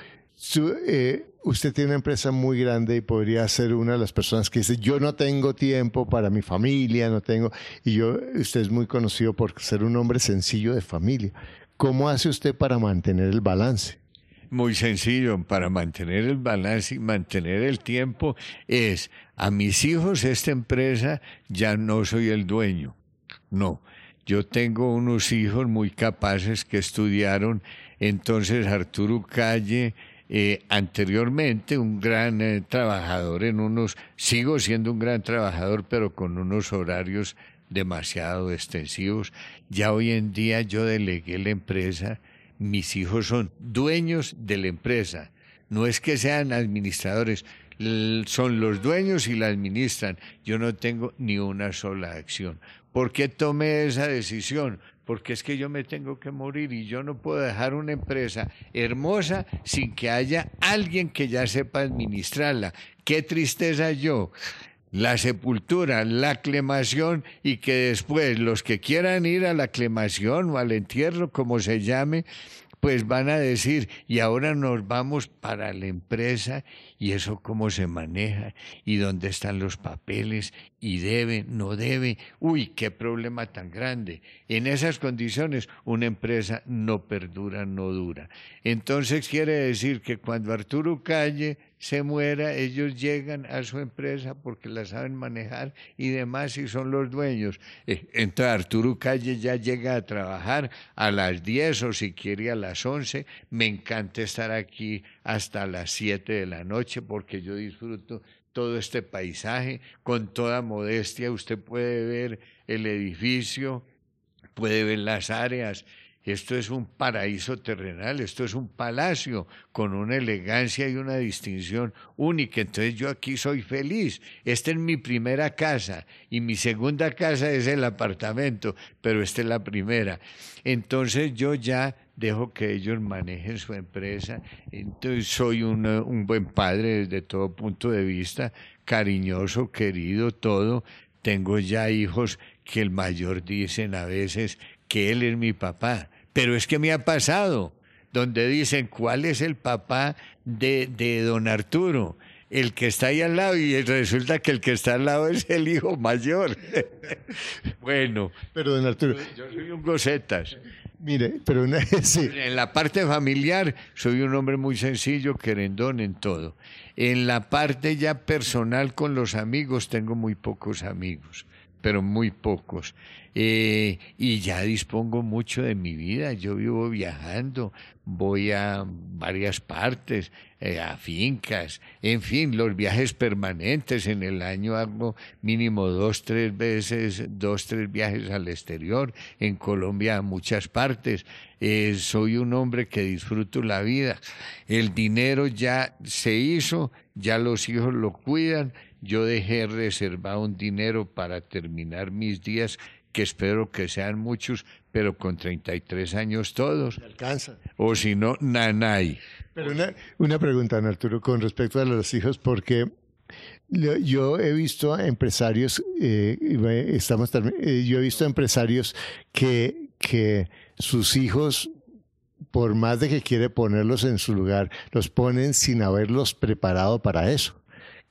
eh, usted tiene una empresa muy grande y podría ser una de las personas que dice, yo no tengo tiempo para mi familia, no tengo... Y yo, usted es muy conocido por ser un hombre sencillo de familia. ¿Cómo hace usted para mantener el balance? Muy sencillo, para mantener el balance y mantener el tiempo es, a mis hijos esta empresa ya no soy el dueño, no. Yo tengo unos hijos muy capaces que estudiaron, entonces Arturo Calle, eh, anteriormente un gran eh, trabajador en unos, sigo siendo un gran trabajador, pero con unos horarios demasiado extensivos. Ya hoy en día yo delegué la empresa mis hijos son dueños de la empresa. No es que sean administradores, son los dueños y la administran. Yo no tengo ni una sola acción. ¿Por qué tomé esa decisión? Porque es que yo me tengo que morir y yo no puedo dejar una empresa hermosa sin que haya alguien que ya sepa administrarla. Qué tristeza yo la sepultura, la clemación y que después los que quieran ir a la clemación o al entierro, como se llame, pues van a decir, y ahora nos vamos para la empresa y eso cómo se maneja y dónde están los papeles y debe, no debe. Uy, qué problema tan grande. En esas condiciones una empresa no perdura, no dura. Entonces quiere decir que cuando Arturo Calle se muera, ellos llegan a su empresa porque la saben manejar y demás y son los dueños. Eh, entonces Arturo Calle ya llega a trabajar a las 10 o si quiere a las 11. Me encanta estar aquí hasta las 7 de la noche porque yo disfruto todo este paisaje con toda modestia. Usted puede ver el edificio, puede ver las áreas esto es un paraíso terrenal, esto es un palacio con una elegancia y una distinción única. Entonces yo aquí soy feliz. Esta es mi primera casa y mi segunda casa es el apartamento, pero esta es la primera. Entonces yo ya dejo que ellos manejen su empresa. Entonces soy un, un buen padre desde todo punto de vista, cariñoso, querido, todo. Tengo ya hijos que el mayor dicen a veces que él es mi papá pero es que me ha pasado, donde dicen, ¿cuál es el papá de, de don Arturo? el que está ahí al lado y resulta que el que está al lado es el hijo mayor. bueno. Pero don Arturo. Yo soy un gocetas. Mire, pero en la parte familiar soy un hombre muy sencillo, querendón en todo. En la parte ya personal con los amigos tengo muy pocos amigos, pero muy pocos. Eh, y ya dispongo mucho de mi vida. Yo vivo viajando, voy a varias partes, eh, a fincas, en fin, los viajes permanentes. En el año hago mínimo dos, tres veces, dos, tres viajes al exterior, en Colombia a muchas partes. Eh, soy un hombre que disfruto la vida. El dinero ya se hizo, ya los hijos lo cuidan. Yo dejé reservado un dinero para terminar mis días que espero que sean muchos, pero con 33 años todos. alcanza. O si no, nanay. Pero una, una pregunta, Arturo, con respecto a los hijos, porque yo he visto empresarios, eh, estamos, eh, yo he visto empresarios que, que sus hijos por más de que quiere ponerlos en su lugar, los ponen sin haberlos preparado para eso.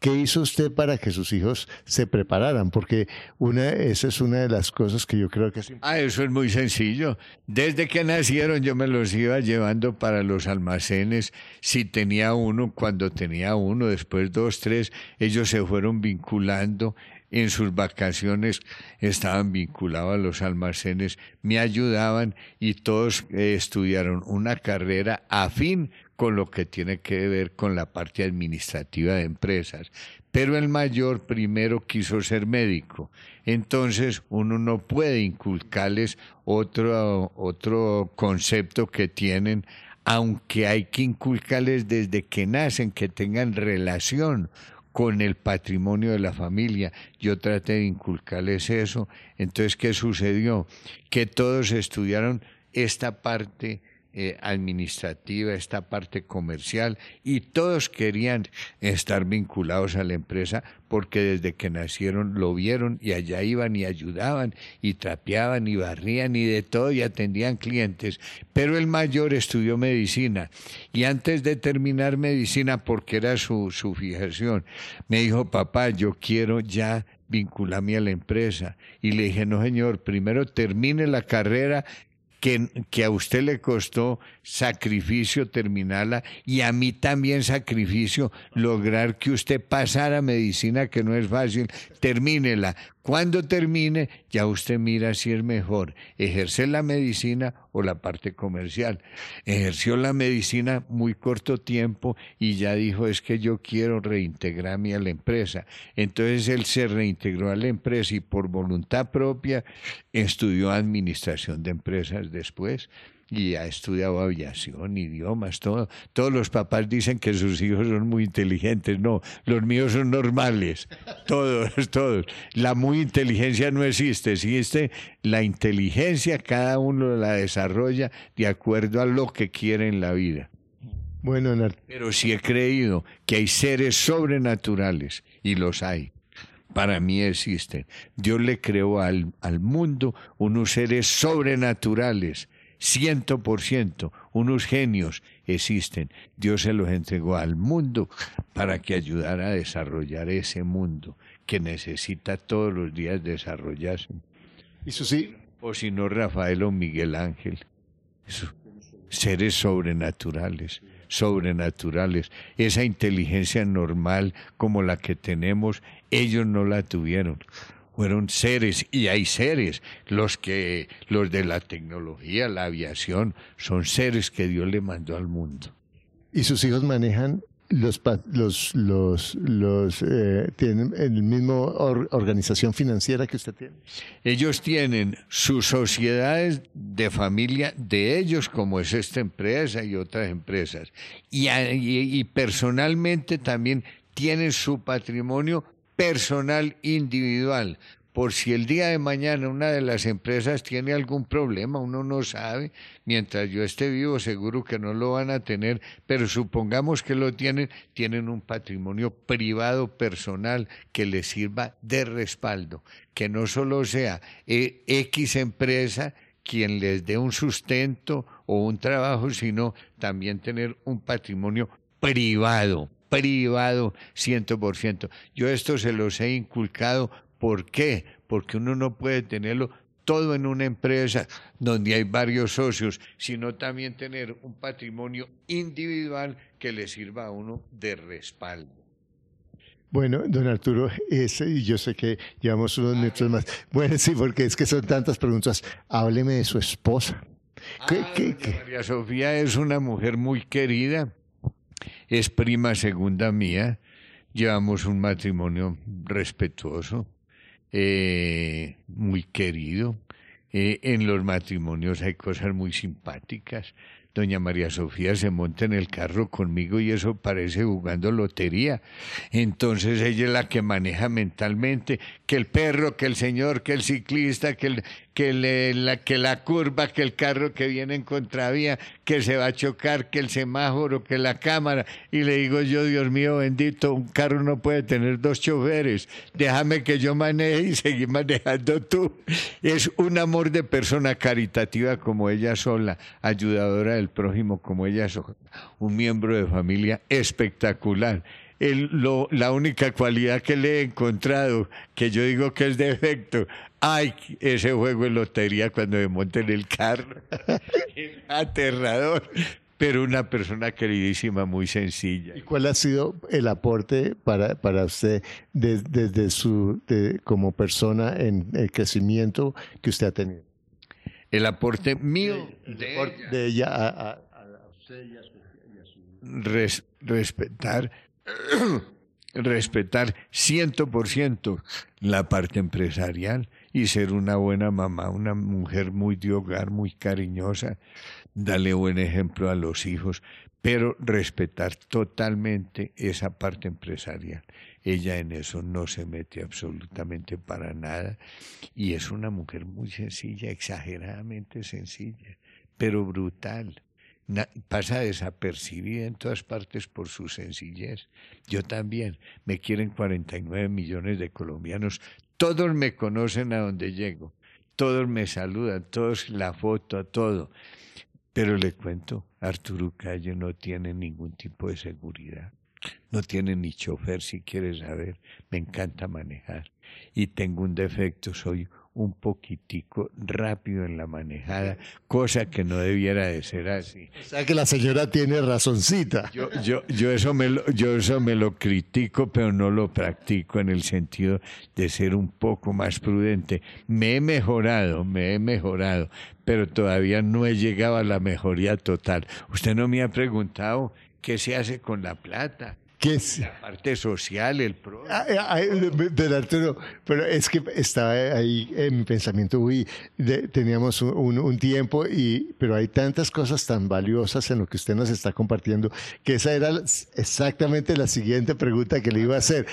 ¿Qué hizo usted para que sus hijos se prepararan? Porque una, esa es una de las cosas que yo creo que es Ah, eso es muy sencillo. Desde que nacieron yo me los iba llevando para los almacenes. Si tenía uno, cuando tenía uno, después dos, tres, ellos se fueron vinculando en sus vacaciones estaban vinculados a los almacenes, me ayudaban y todos eh, estudiaron una carrera afín con lo que tiene que ver con la parte administrativa de empresas. Pero el mayor primero quiso ser médico. Entonces uno no puede inculcarles otro, otro concepto que tienen aunque hay que inculcarles desde que nacen, que tengan relación con el patrimonio de la familia. Yo traté de inculcarles eso. Entonces, ¿qué sucedió? Que todos estudiaron esta parte eh, administrativa, esta parte comercial, y todos querían estar vinculados a la empresa porque desde que nacieron lo vieron y allá iban y ayudaban y trapeaban y barrían y de todo y atendían clientes. Pero el mayor estudió medicina y antes de terminar medicina, porque era su, su fijación, me dijo, papá, yo quiero ya vincularme a la empresa. Y le dije, no, señor, primero termine la carrera que, a usted le costó sacrificio terminarla y a mí también sacrificio lograr que usted pasara medicina, que no es fácil, termínela. Cuando termine, ya usted mira si es mejor ejercer la medicina o la parte comercial. Ejerció la medicina muy corto tiempo y ya dijo es que yo quiero reintegrarme a la empresa. Entonces él se reintegró a la empresa y por voluntad propia estudió administración de empresas después y ha estudiado aviación, idiomas, todo. Todos los papás dicen que sus hijos son muy inteligentes. No, los míos son normales. Todos, todos. La muy inteligencia no existe. Existe la inteligencia, cada uno la desarrolla de acuerdo a lo que quiere en la vida. Bueno, pero sí he creído que hay seres sobrenaturales y los hay para mí existen. Dios le creó al, al, mundo unos seres sobrenaturales ciento por ciento, unos genios existen. Dios se los entregó al mundo para que ayudara a desarrollar ese mundo que necesita todos los días desarrollarse. Eso sí. O si no, Rafael o Miguel Ángel. seres sobrenaturales, sobrenaturales. Esa inteligencia normal como la que tenemos, ellos no la tuvieron fueron seres y hay seres los que los de la tecnología la aviación son seres que Dios le mandó al mundo. Y sus hijos manejan los los los los eh, tienen el mismo organización financiera que usted tiene ellos tienen sus sociedades de familia de ellos como es esta empresa y otras empresas. Y, y personalmente también tienen su patrimonio personal individual. Por si el día de mañana una de las empresas tiene algún problema, uno no sabe. Mientras yo esté vivo, seguro que no lo van a tener, pero supongamos que lo tienen, tienen un patrimonio privado personal que les sirva de respaldo, que no solo sea eh, X empresa quien les dé un sustento o un trabajo, sino también tener un patrimonio privado, privado 100%. Yo esto se los he inculcado. ¿Por qué? Porque uno no puede tenerlo todo en una empresa donde hay varios socios, sino también tener un patrimonio individual que le sirva a uno de respaldo. Bueno, don Arturo, ese, yo sé que llevamos unos minutos más. Bueno, sí, porque es que son tantas preguntas. Hábleme de su esposa. ¿Qué, ah, María Sofía es una mujer muy querida, es prima segunda mía, llevamos un matrimonio respetuoso, eh, muy querido. Eh, en los matrimonios hay cosas muy simpáticas doña María Sofía se monta en el carro conmigo y eso parece jugando lotería. Entonces ella es la que maneja mentalmente que el perro, que el señor, que el ciclista, que, el, que, la, que la curva, que el carro que viene en contravía, que se va a chocar, que el semáforo, que la cámara. Y le digo yo, Dios mío bendito, un carro no puede tener dos choferes. Déjame que yo maneje y seguir manejando tú. Es un amor de persona caritativa como ella sola, ayudadora del prójimo como ella sola, un miembro de familia espectacular lo, la única cualidad que le he encontrado, que yo digo que es defecto, ay, ese juego de lotería cuando me monte en el carro, aterrador pero una persona queridísima, muy sencilla. ¿Y cuál ha sido el aporte para, para usted desde, su, como persona en el crecimiento que usted ha tenido? El aporte mío de, ella, a, usted y a su... respetar respetar 100% la parte empresarial y ser una buena mamá, una mujer muy de hogar, muy cariñosa, darle buen ejemplo a los hijos, pero respetar totalmente esa parte empresarial. Ella en eso no se mete absolutamente para nada y es una mujer muy sencilla, exageradamente sencilla, pero brutal pasa desapercibida en todas partes por su sencillez. Yo también, me quieren 49 millones de colombianos, todos me conocen a donde llego, todos me saludan, todos la foto, todo. Pero le cuento, Arturo Calle no tiene ningún tipo de seguridad. No tiene ni chofer si quiere saber. Me encanta manejar. Y tengo un defecto, soy un poquitico rápido en la manejada, cosa que no debiera de ser así. O sea que la señora tiene razoncita. Yo, yo, yo, eso me lo, yo eso me lo critico, pero no lo practico en el sentido de ser un poco más prudente. Me he mejorado, me he mejorado, pero todavía no he llegado a la mejoría total. Usted no me ha preguntado qué se hace con la plata. La parte social, el pro. Ah, eh, Arturo, pero es que estaba ahí en mi pensamiento, uy, teníamos un, tiempo, y, pero hay tantas cosas tan valiosas en lo que usted nos está compartiendo, que esa era exactamente la siguiente pregunta que le iba a hacer.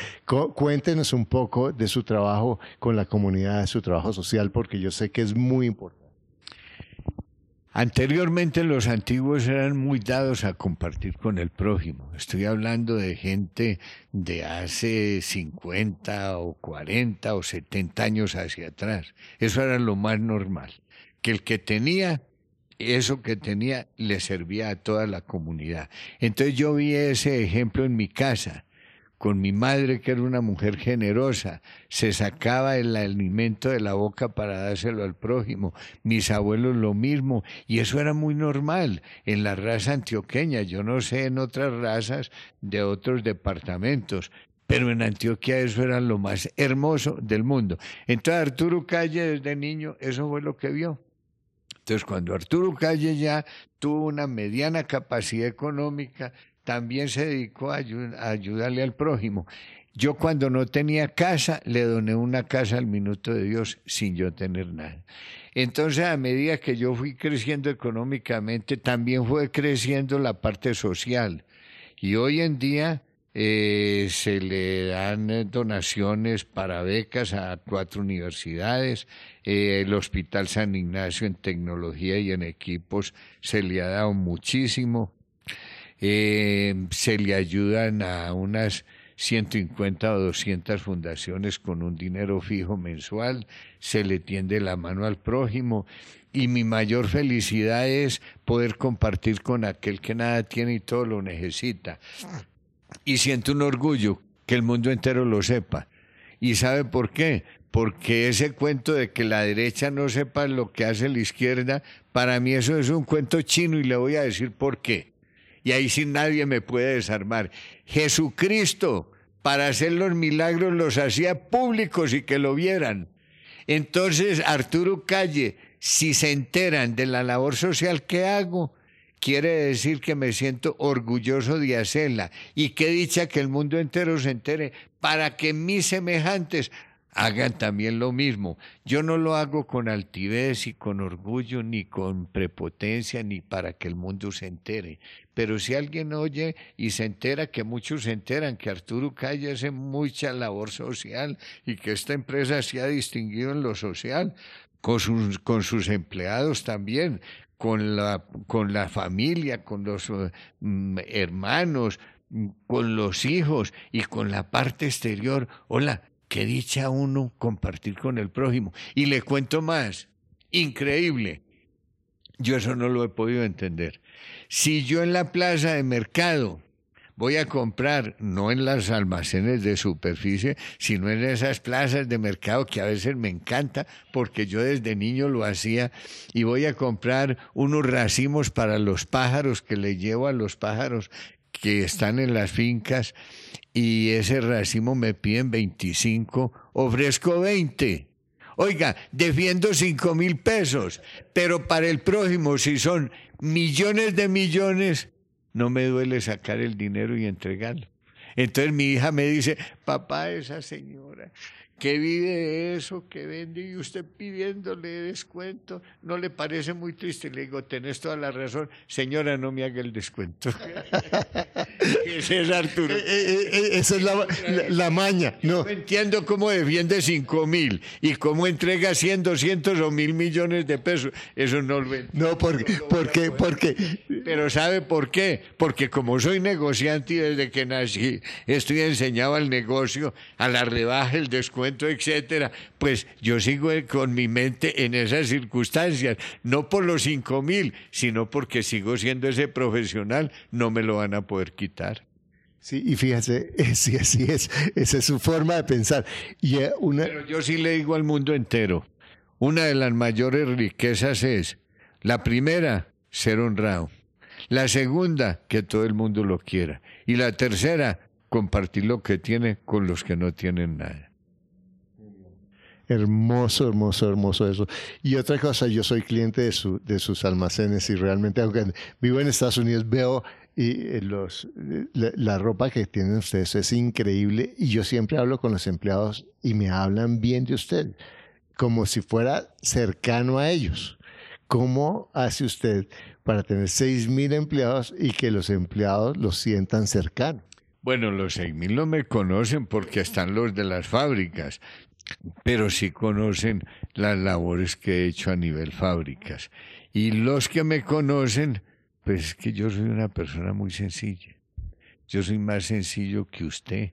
Cuéntenos un poco de su trabajo con la comunidad, de su trabajo social, porque yo sé que es muy importante. Anteriormente los antiguos eran muy dados a compartir con el prójimo. Estoy hablando de gente de hace 50 o 40 o 70 años hacia atrás. Eso era lo más normal. Que el que tenía, eso que tenía, le servía a toda la comunidad. Entonces yo vi ese ejemplo en mi casa con mi madre, que era una mujer generosa, se sacaba el alimento de la boca para dárselo al prójimo, mis abuelos lo mismo, y eso era muy normal en la raza antioqueña, yo no sé en otras razas de otros departamentos, pero en Antioquia eso era lo más hermoso del mundo. Entonces Arturo Calle desde niño, eso fue lo que vio. Entonces cuando Arturo Calle ya tuvo una mediana capacidad económica, también se dedicó a, ayudarle al prójimo. Yo cuando no tenía casa, le doné una casa al minuto de Dios sin yo tener nada. Entonces, a medida que yo fui creciendo económicamente, también fue creciendo la parte social. Y hoy en día eh, se le dan donaciones para becas a cuatro universidades. Eh, el Hospital San Ignacio en tecnología y en equipos se le ha dado muchísimo. Eh, se le ayudan a unas 150 o 200 fundaciones con un dinero fijo mensual, se le tiende la mano al prójimo y mi mayor felicidad es poder compartir con aquel que nada tiene y todo lo necesita. Y siento un orgullo que el mundo entero lo sepa. ¿Y sabe por qué? Porque ese cuento de que la derecha no sepa lo que hace la izquierda, para mí eso es un cuento chino y le voy a decir por qué. Y ahí sí nadie me puede desarmar. Jesucristo, para hacer los milagros, los hacía públicos y que lo vieran. Entonces, Arturo Calle, si se enteran de la labor social que hago, quiere decir que me siento orgulloso de hacerla y que dicha que el mundo entero se entere para que mis semejantes hagan también lo mismo. Yo no lo hago con altivez y con orgullo, ni con prepotencia, ni para que el mundo se entere. Pero si alguien oye y se entera, que muchos se enteran que Arturo Calle hace mucha labor social y que esta empresa se ha distinguido en lo social, con sus, con sus empleados también, con la, con la familia, con los mm, hermanos, mm, con los hijos y con la parte exterior. Hola, qué dicha uno compartir con el prójimo. Y le cuento más, increíble. Yo eso no lo he podido entender. Si yo en la plaza de mercado voy a comprar, no en las almacenes de superficie, sino en esas plazas de mercado que a veces me encanta, porque yo desde niño lo hacía, y voy a comprar unos racimos para los pájaros que le llevo a los pájaros que están en las fincas, y ese racimo me piden 25, ofrezco 20. Oiga, defiendo 5 mil pesos, pero para el prójimo, si son millones de millones, no me duele sacar el dinero y entregarlo. Entonces mi hija me dice, papá, esa señora que vive de eso, que vende y usted pidiéndole descuento, ¿no le parece muy triste? Le digo, tenés toda la razón, señora, no me haga el descuento. Ese es Arturo. Eh, eh, eh, esa es la, maña. No. entiendo cómo defiende cinco mil y cómo entrega 100, 200 o mil millones de pesos. Eso no lo entiendo. No, porque, porque, porque. Pero ¿sabe por qué? Porque como soy negociante y desde que nací estoy enseñado al negocio, a la rebaja, el descuento etcétera, pues yo sigo con mi mente en esas circunstancias, no por los cinco mil, sino porque sigo siendo ese profesional, no me lo van a poder quitar. Sí, y fíjese, sí, así es, esa es su forma de pensar. Y eh, una... Pero yo sí le digo al mundo entero, una de las mayores riquezas es, la primera, ser honrado. La segunda, que todo el mundo lo quiera. Y la tercera, compartir lo que tiene con los que no tienen nada. Hermoso, hermoso, hermoso eso. Y otra cosa, yo soy cliente de, su, de sus almacenes y realmente, aunque vivo en Estados Unidos, veo eh, los, la, ropa que tienen ustedes es increíble y yo siempre hablo con los empleados y me hablan bien de usted, como si fuera cercano a ellos. ¿Cómo hace usted para tener seis mil empleados y que los empleados los sientan cercanos? Bueno, los seis mil no me conocen porque están los de las fábricas pero sí conocen las labores que he hecho a nivel fábricas. Y los que me conocen, pues es que yo soy una persona muy sencilla. Yo soy más sencillo que usted,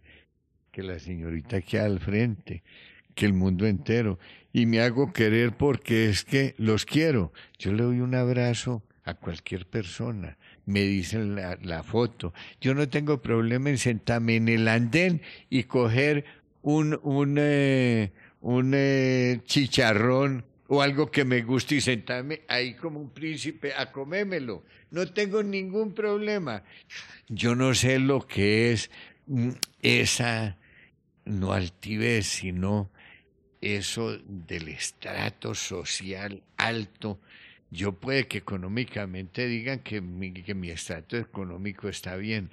que la señorita que al frente, que el mundo entero. Y me hago querer porque es que los quiero. Yo le doy un abrazo a cualquier persona. Me dicen la, la foto. Yo no tengo problema en sentarme en el andén y coger un, un, eh, un eh, chicharrón o algo que me guste y sentarme ahí como un príncipe a comérmelo. No tengo ningún problema. Yo no sé lo que es mm, esa, no altivez, sino eso del estrato social alto. Yo puede que económicamente digan que mi, que mi estrato económico está bien,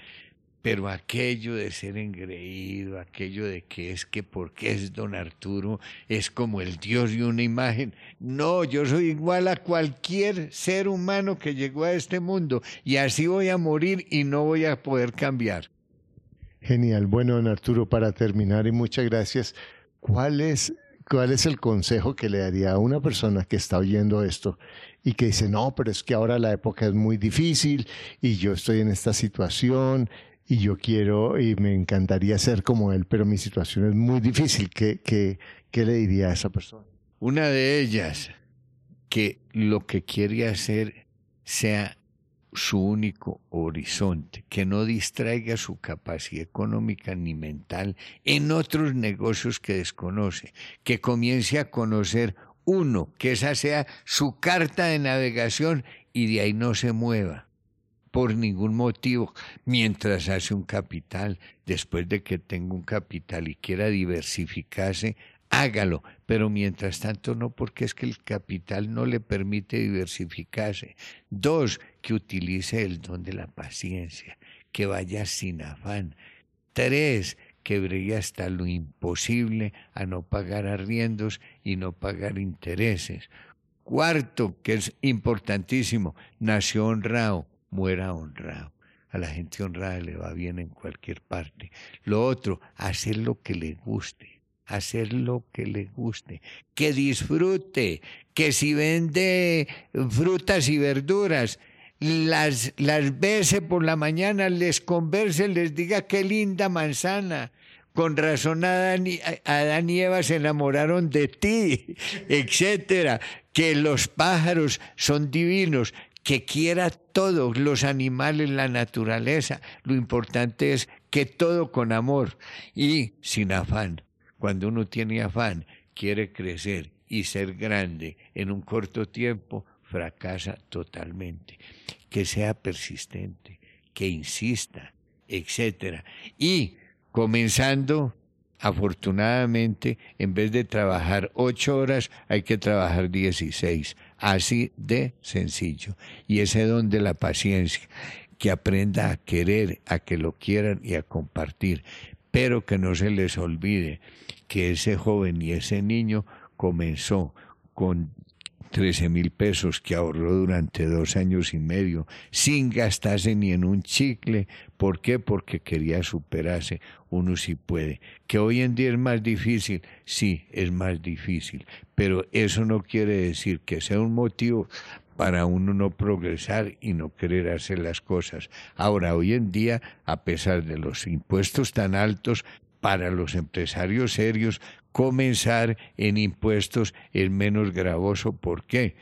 pero aquello de ser engreído, aquello de que es que porque es don Arturo, es como el Dios y una imagen. No, yo soy igual a cualquier ser humano que llegó a este mundo y así voy a morir y no voy a poder cambiar. Genial. Bueno, don Arturo, para terminar y muchas gracias, ¿cuál es, cuál es el consejo que le daría a una persona que está oyendo esto y que dice, no, pero es que ahora la época es muy difícil y yo estoy en esta situación? Y yo quiero y me encantaría ser como él, pero mi situación es muy difícil. ¿Qué, qué, qué le diría a esa persona? Una de ellas, que lo que quiere hacer sea su único horizonte, que no distraiga su capacidad económica ni mental en otros negocios que desconoce, que comience a conocer uno, que esa sea su carta de navegación y de ahí no se mueva por ningún motivo mientras hace un capital. Después de que tenga un capital y quiera diversificarse, hágalo, pero mientras tanto no, porque es que el capital no le permite diversificarse. Dos, que utilice el don de la paciencia, que vaya sin afán. Tres, que brille hasta lo imposible a no pagar arriendos y no pagar intereses. Cuarto, que es importantísimo, nació honrado, muera honrado. A la gente honrada le va bien en cualquier parte. Lo otro, hacer lo que le guste, hacer lo que le guste, que disfrute, que si vende frutas y verduras, las, las bese por la mañana, les converse, les diga qué linda manzana. Con razón Adán y, Adán y Eva se enamoraron de ti, etcétera. Que los pájaros son divinos, que quiera todos los animales, la naturaleza. Lo importante es que todo con amor y sin afán. Cuando uno tiene afán, quiere crecer y ser grande en un corto tiempo, fracasa totalmente. Que sea persistente, que insista, etcétera. Y comenzando afortunadamente, en vez de trabajar ocho horas, hay que trabajar dieciséis. Así de sencillo. Y ese don de la paciencia, que aprenda a querer, a que lo quieran y a compartir. Pero que no se les olvide que ese joven y ese niño comenzó con 13 mil pesos que ahorró durante dos años y medio sin gastarse ni en un chicle. ¿Por qué? Porque quería superarse. Uno sí puede. Que hoy en día es más difícil, sí, es más difícil. Pero eso no quiere decir que sea un motivo para uno no progresar y no querer hacer las cosas. Ahora, hoy en día, a pesar de los impuestos tan altos, para los empresarios serios comenzar en impuestos es menos gravoso. ¿Por qué?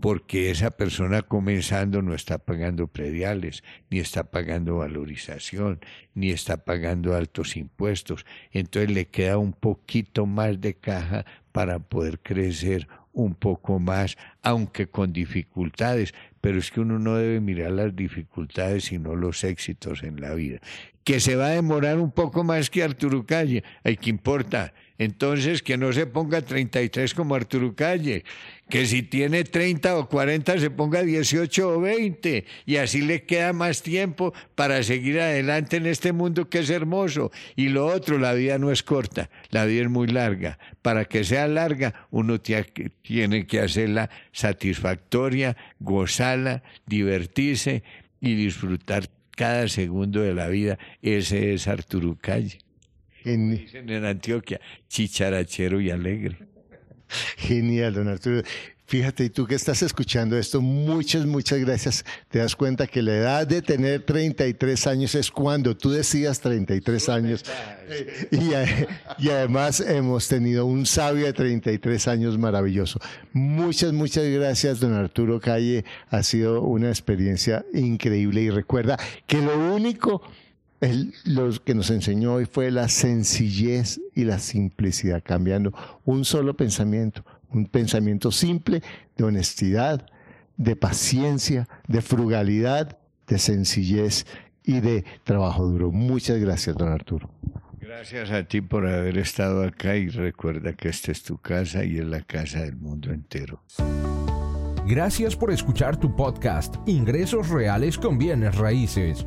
Porque esa persona comenzando no está pagando prediales, ni está pagando valorización, ni está pagando altos impuestos. Entonces le queda un poquito más de caja para poder crecer un poco más, aunque con dificultades, pero es que uno no debe mirar las dificultades, sino los éxitos en la vida que se va a demorar un poco más que Arturo Calle. Ay, ¿qué importa? Entonces, que no se ponga 33 como Arturo Calle, que si tiene 30 o 40 se ponga 18 o 20 y así le queda más tiempo para seguir adelante en este mundo que es hermoso. Y lo otro, la vida no es corta, la vida es muy larga. Para que sea larga, uno tiene que hacerla satisfactoria, gozarla, divertirse y disfrutar cada segundo de la vida. Ese es Arturo Calle. Dicen en Antioquia, chicharachero y alegre. Genial, don Arturo. Fíjate, y tú que estás escuchando esto, muchas, muchas gracias. Te das cuenta que la edad de tener 33 años es cuando tú decías 33 años. Y, y, además hemos tenido un sabio de 33 años maravilloso. Muchas, muchas gracias, don Arturo Calle. Ha sido una experiencia increíble y recuerda que lo único lo que nos enseñó hoy fue la sencillez y la simplicidad, cambiando un solo pensamiento un pensamiento simple de honestidad, de paciencia, de frugalidad, de sencillez y de trabajo duro. Muchas gracias, don Arturo. Gracias a ti por haber estado acá y recuerda que esta es tu casa y es la casa del mundo entero. Gracias por escuchar tu podcast Ingresos Reales con Bienes Raíces.